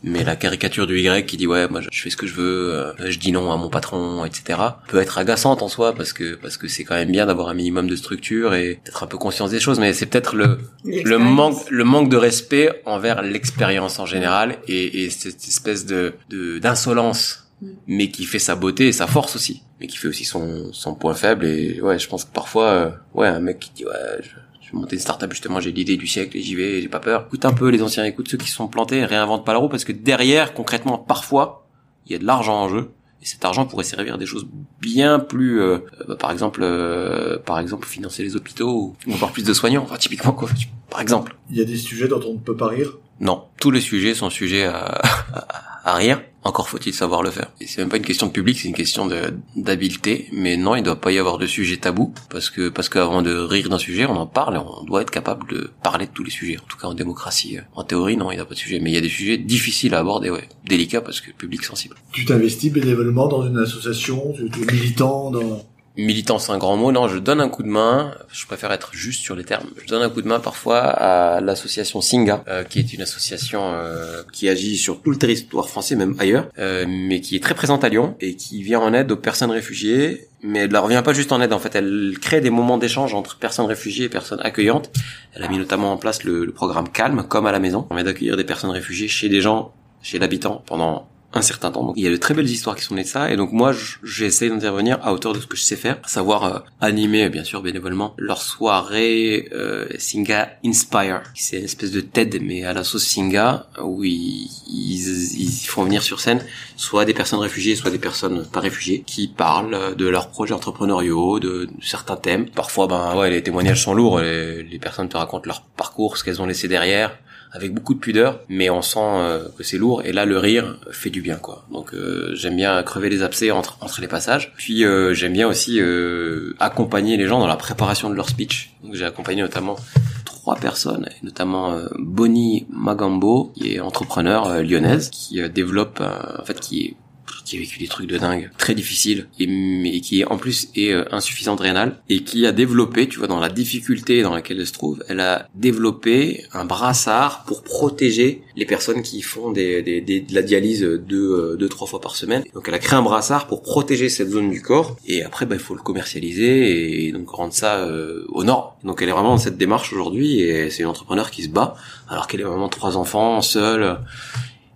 [SPEAKER 4] Mais la caricature du Y qui dit ouais moi je fais ce que je veux, euh, je dis non à mon patron, etc. peut être agaçante en soi parce que parce que c'est quand même bien d'avoir un minimum de structure et d'être un peu conscience des choses. Mais c'est peut-être le le manque le manque de respect envers l'expérience en général et, et cette espèce de d'insolence
[SPEAKER 3] Mm.
[SPEAKER 4] mais qui fait sa beauté et sa force aussi mais qui fait aussi son son point faible et ouais je pense que parfois euh, ouais un mec qui dit ouais je, monter une startup justement j'ai l'idée du siècle et j'y vais j'ai pas peur écoute un peu les anciens écoute ceux qui se sont plantés réinventent pas la roue parce que derrière concrètement parfois il y a de l'argent en jeu Et cet argent pourrait servir à des choses bien plus, euh, bah, par exemple, euh, par exemple, financer les hôpitaux ou avoir plus de soignants. Enfin, typiquement quoi, par exemple.
[SPEAKER 2] Il y a des sujets dont on ne peut pas rire?
[SPEAKER 4] Non, tous les sujets sont sujets à, à, rire. Encore faut-il savoir le faire. Et c'est même pas une question de public, c'est une question de d'habileté. Mais non, il doit pas y avoir de sujet tabou parce que parce qu'avant de rire d'un sujet, on en parle et on doit être capable de parler de tous les sujets. En tout cas en démocratie. En théorie, non, il n'y a pas de sujet. Mais il y a des sujets difficiles à aborder, ouais, délicats parce que public sensible.
[SPEAKER 2] Tu t'investis bénévolement dans une association, tu es militant dans...
[SPEAKER 4] Militant, c'est un grand mot. Non, je donne un coup de main. Je préfère être juste sur les termes. Je donne un coup de main parfois à l'association Singa, euh, qui est une association euh, qui agit sur tout le territoire français, même ailleurs, euh, mais qui est très présente à Lyon et qui vient en aide aux personnes réfugiées. Mais elle ne revient pas juste en aide. En fait, elle crée des moments d'échange entre personnes réfugiées et personnes accueillantes. Elle a mis notamment en place le, le programme Calme, comme à la maison, qui permet d'accueillir des personnes réfugiées chez des gens, chez l'habitant, pendant un certain temps. Donc il y a de très belles histoires qui sont nées de ça et donc moi j'essaie d'intervenir à hauteur de ce que je sais faire, à savoir euh, animer bien sûr bénévolement leur soirée euh, Singa Inspire. C'est une espèce de TED mais à la sauce Singa où ils, ils, ils font venir sur scène soit des personnes réfugiées, soit des personnes pas réfugiées qui parlent de leurs projets entrepreneuriaux, de, certains thèmes. Parfois ben ouais les témoignages sont lourds, les personnes te racontent leur parcours, ce qu'elles ont laissé derrière avec beaucoup de pudeur, mais on sent euh, que c'est lourd. Et là, le rire fait du bien, quoi. Donc, euh, j'aime bien crever les abcès entre entre les passages. Puis, euh, j'aime bien aussi euh, accompagner les gens dans la préparation de leur speech. Donc, j'ai accompagné notamment trois personnes, notamment euh, Bonnie Magambo, qui est entrepreneur lyonnaise, qui développe, en fait, qui qui a vécu des trucs de dingue, très difficiles, et qui en plus est euh, insuffisante rénale, et qui a développé, tu vois, dans la difficulté dans laquelle elle se trouve, elle a développé un brassard pour protéger les personnes qui font des, des, des- de la dialyse deux, euh, deux, trois fois par semaine. Donc elle a créé un brassard pour protéger cette zone du corps, et après, bah, il faut le commercialiser, et donc rendre ça euh, aux normes. Donc elle est vraiment dans cette démarche aujourd'hui, et c'est une entrepreneur qui se bat, alors qu'elle est vraiment trois enfants, seule,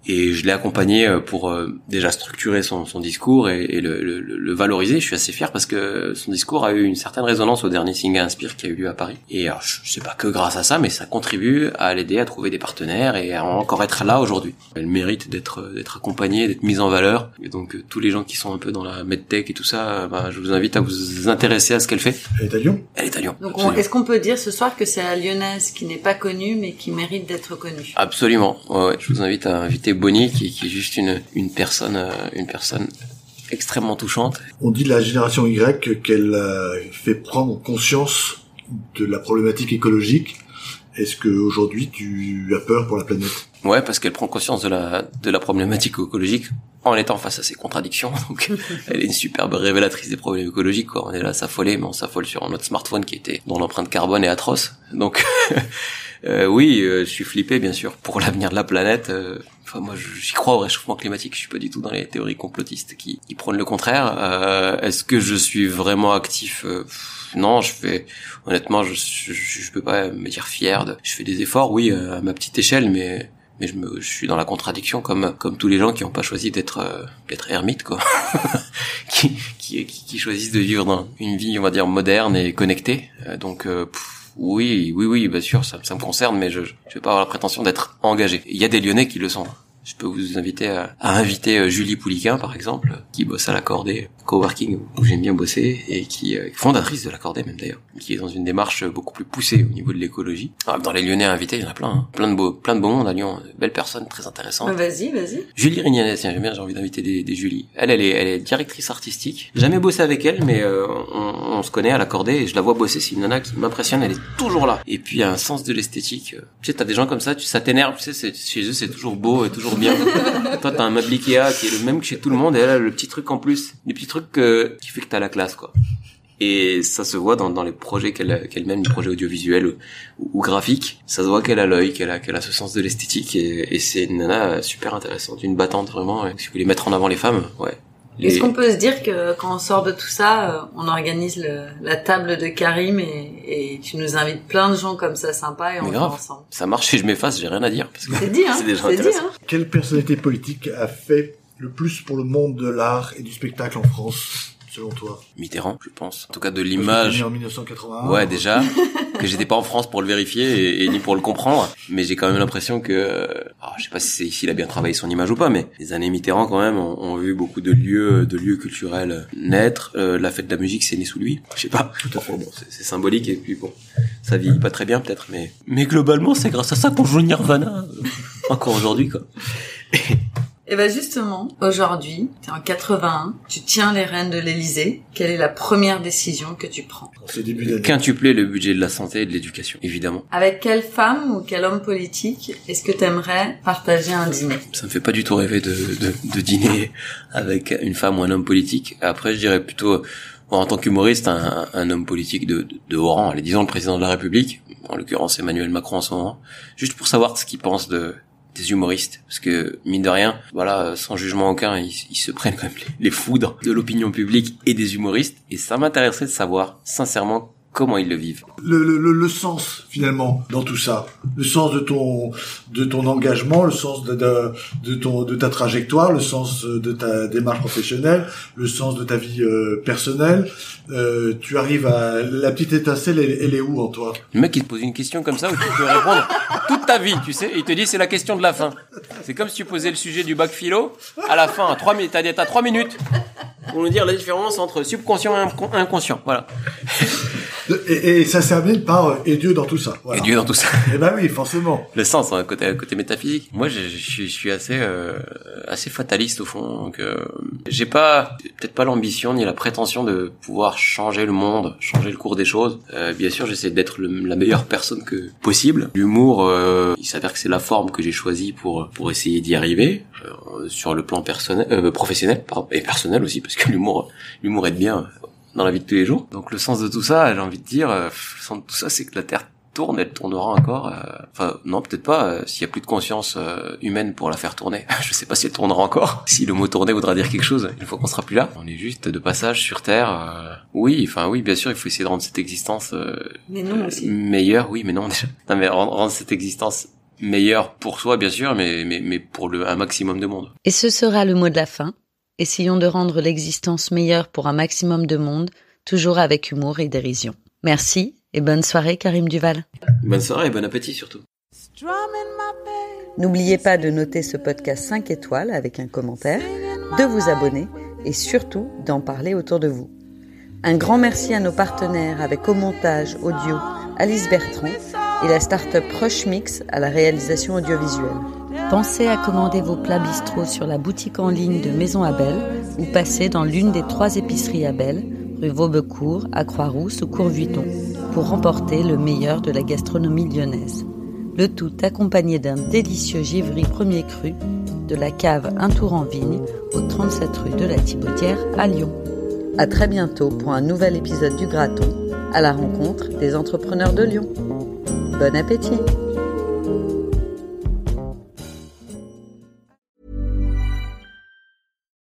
[SPEAKER 4] et je l'ai accompagné euh, pour euh, déjà structurer son, son discours et, et le, le- le valoriser. Je suis assez fier parce que son discours a eu une certaine résonance au dernier Singa Inspire qui a eu lieu à Paris. Et alors, je sais pas que grâce à ça, mais ça contribue à l'aider à trouver des partenaires et à encore être là aujourd'hui. Elle mérite d'être d'être accompagnée, d'être mise en valeur. Et donc euh, tous les gens qui sont un peu dans la medtech et tout ça, euh, bah, je vous invite à vous intéresser à ce qu'elle fait.
[SPEAKER 2] Elle est à Lyon?
[SPEAKER 4] Elle est à Lyon.
[SPEAKER 3] Donc, est-ce qu'on peut dire ce soir que c'est la lyonnaise qui n'est pas connue mais qui mérite d'être connue?
[SPEAKER 4] Absolument. Ouais, ouais. Je vous invite à inviter Bonnie, qui, qui est juste une, une personne, euh, une personne extrêmement touchante.
[SPEAKER 2] On dit de la génération Y qu'elle euh, fait prendre conscience de la problématique écologique. Est-ce que aujourd'hui tu as peur pour la planète?
[SPEAKER 4] Ouais, parce qu'elle prend conscience de la, de la problématique écologique en étant face à ses contradictions. Donc, elle est une superbe révélatrice des problèmes écologiques, quoi. On est là à s'affoler, mais on s'affole sur notre smartphone qui était, dont l'empreinte carbone est atroce. Donc, euh, oui, euh, je suis flippé, bien sûr, pour l'avenir de la planète. Euh, Enfin, moi, j'y crois au réchauffement climatique. Je suis pas du tout dans les théories complotistes qui, prônent le contraire. Euh, Est-ce que je suis vraiment actif Euh, pff, Non, je fais. Honnêtement, je, je, je peux pas me dire fier. De, je fais des efforts, oui, euh, à ma petite échelle, mais mais je, me, je suis dans la contradiction comme comme tous les gens qui n'ont pas choisi d'être euh, d'être ermite quoi qui, qui qui choisissent de vivre dans une vie on va dire moderne et connectée Euh, donc euh, oui oui oui bien sûr ça, me concerne mais je je vais pas avoir la prétention d'être engagé. Il y a des Lyonnais qui le sont je peux vous inviter à, à inviter euh, Julie Pouliquin, par exemple, qui bosse à l'accordé coworking où j'aime bien bosser et qui est fondatrice de l'accordé même d'ailleurs, qui est dans une démarche beaucoup plus poussée au niveau de l'écologie. Ah, Dans les Lyonnais invités, il y en a plein, hein. plein de beaux, plein de beaux monde à Lyon, belles personnes très intéressantes.
[SPEAKER 3] Ah, Vas-y, vas-y.
[SPEAKER 4] Julie Rignanet, tiens, j'aime bien, j'ai envie d'inviter des, des Julie. Elle, elle est, elle est directrice artistique. Jamais bossé avec elle, mais euh, on, on se connaît à l'accordé et je la vois bosser. C'est une nana qui m'impressionne, elle est toujours là. Et puis, il y a un sens de l'esthétique. Tu sais, t'as des gens comme ça, tu, ça t'énerve, tu sais, chez eux, c'est toujours beau et toujours bien. Toi, t'as un meuble Ikea qui est le même que chez tout le monde et elle a le petit truc en plus. Les petits trucs euh, qui fait que t'as la classe, quoi. Et ça se voit dans, les projets qu'elle mène, les projets audiovisuels ou, graphiques. Ça se voit qu'elle a l'œil, qu'elle a, ce sens de l'esthétique et, c'est une nana super intéressante, une battante vraiment. Si vous voulez mettre en avant les femmes, ouais. Les-
[SPEAKER 3] Est-ce qu'on peut se dire que quand on sort de tout ça, euh, on organise le- la table de Karim et, et tu nous invites plein de gens comme ça sympas et on
[SPEAKER 4] grave.
[SPEAKER 3] ensemble
[SPEAKER 4] Ça marche et je m'efface, j'ai rien à dire. Parce que
[SPEAKER 3] C'est dit, hein
[SPEAKER 4] c'est déjà
[SPEAKER 3] dit,
[SPEAKER 4] intéressant.
[SPEAKER 3] hein
[SPEAKER 2] Quelle personnalité politique a fait le plus pour le monde de l'art et du spectacle en France, selon toi
[SPEAKER 4] Mitterrand, je pense. En tout cas, de l'image.
[SPEAKER 2] en 1981.
[SPEAKER 4] Ouais, déjà que j'étais pas en France pour le vérifier et, et ni pour le comprendre, mais j'ai quand même l'impression que, euh, alors, je sais pas si c'est s'il a bien travaillé son image ou pas, mais les années Mitterrand quand même ont, ont vu beaucoup de lieux, de lieux culturels naître. Euh, la fête de la musique, c'est né sous lui. Je sais pas. Tout à fait. Bon, c'est symbolique et puis bon, ça vieillit pas très bien peut-être, mais mais globalement, c'est grâce à ça qu'on joue Nirvana euh, encore aujourd'hui quoi.
[SPEAKER 8] Et ben justement, aujourd'hui, t'es en 81, tu tiens les rênes de l'Élysée. Quelle est la première décision que tu prends
[SPEAKER 2] En ce début d'année.
[SPEAKER 4] Quintupler le budget de la santé et de l'éducation, évidemment.
[SPEAKER 8] Avec quelle femme ou quel homme politique est-ce que t'aimerais partager un dîner?
[SPEAKER 4] Ça me fait pas du tout rêver de, de, de dîner avec une femme ou un homme politique. Après, je dirais plutôt, en tant qu'humoriste, un, un homme politique de, de, de haut rang, allez, disons le président de la République, en l'occurrence Emmanuel Macron en ce moment, juste pour savoir ce qu'il pense de des humoristes parce que mine de rien voilà sans jugement aucun ils, se prennent quand même les foudres de l'opinion publique et des humoristes et ça m'intéresserait de savoir sincèrement comment ils le vivent
[SPEAKER 2] le, le, le, le sens finalement dans tout ça, le sens de ton de ton engagement, le sens de, de, de ton de ta trajectoire, le sens de ta démarche professionnelle, le sens de ta vie euh, personnelle. Euh, tu arrives à la petite étincelle, elle, elle est où en toi?
[SPEAKER 4] Le mec, il te pose une question comme ça où tu peux répondre toute ta vie, tu sais. Il te dit, c'est la question de la fin. C'est comme si tu posais le sujet du bac philo. À la fin, à trois minutes, t'as, t'as trois minutes pour nous dire la différence entre subconscient et incon- inconscient. Voilà.
[SPEAKER 2] Et, et ça se termine par euh, et Dieu dans tout ça. Voilà.
[SPEAKER 4] Et Dieu dans tout ça.
[SPEAKER 2] Eh ben oui, forcément.
[SPEAKER 4] Le sens, hein, côté, côté métaphysique. Moi, je, je suis, je suis assez, euh, assez fataliste au fond. Donc, euh, j'ai pas, peut-être pas l'ambition ni la prétention de pouvoir changer le monde, changer le cours des choses. Euh, bien sûr, j'essaie d'être la meilleure personne que possible. L'humour, euh, il s'avère que c'est la forme que j'ai choisie pour pour essayer d'y arriver euh, sur le plan personnel, euh, professionnel, pardon, et personnel aussi, parce que l'humour, l'humour aide bien dans la vie de tous les jours. Donc, le sens de tout ça, j'ai envie de dire, euh, le sens de tout ça, c'est que la Terre tourne, elle tournera encore. euh, Enfin, non, peut-être pas. euh, S'il y a plus de conscience euh, humaine pour la faire tourner, je sais pas si elle tournera encore. Si le mot tourner voudra dire quelque chose, une fois qu'on sera plus là, on est juste de passage sur Terre. euh, Oui, enfin oui, bien sûr, il faut essayer de rendre cette existence euh,
[SPEAKER 8] Mais non aussi.
[SPEAKER 4] meilleure. Oui, mais non déjà. Non, mais rendre, rendre cette existence meilleure pour soi, bien sûr, mais mais mais pour le un maximum de monde.
[SPEAKER 3] Et ce sera le mot de la fin. Essayons de rendre l'existence meilleure pour un maximum de monde, toujours avec humour et dérision. Merci et bonne soirée Karim Duval.
[SPEAKER 4] Bonne soirée et bon appétit surtout.
[SPEAKER 3] N'oubliez pas de noter ce podcast 5 étoiles avec un commentaire, de vous abonner et surtout d'en parler autour de vous. Un grand merci à nos partenaires avec au montage audio Alice Bertrand et la start-up Rush Mix à la réalisation audiovisuelle. Pensez à commander vos plats bistrot sur la boutique en ligne de Maison Abel ou passez dans l'une des trois épiceries Abel, rue Vaubecourt, à Croix-Rousse ou Courvuitton, pour remporter le meilleur de la gastronomie lyonnaise. Le tout accompagné d'un délicieux givry premier cru de la cave Un Tour en Vigne au 37 rue de la Thibaudière à Lyon. À très bientôt pour un nouvel épisode du Graton à la rencontre des entrepreneurs de Lyon. Bon appétit!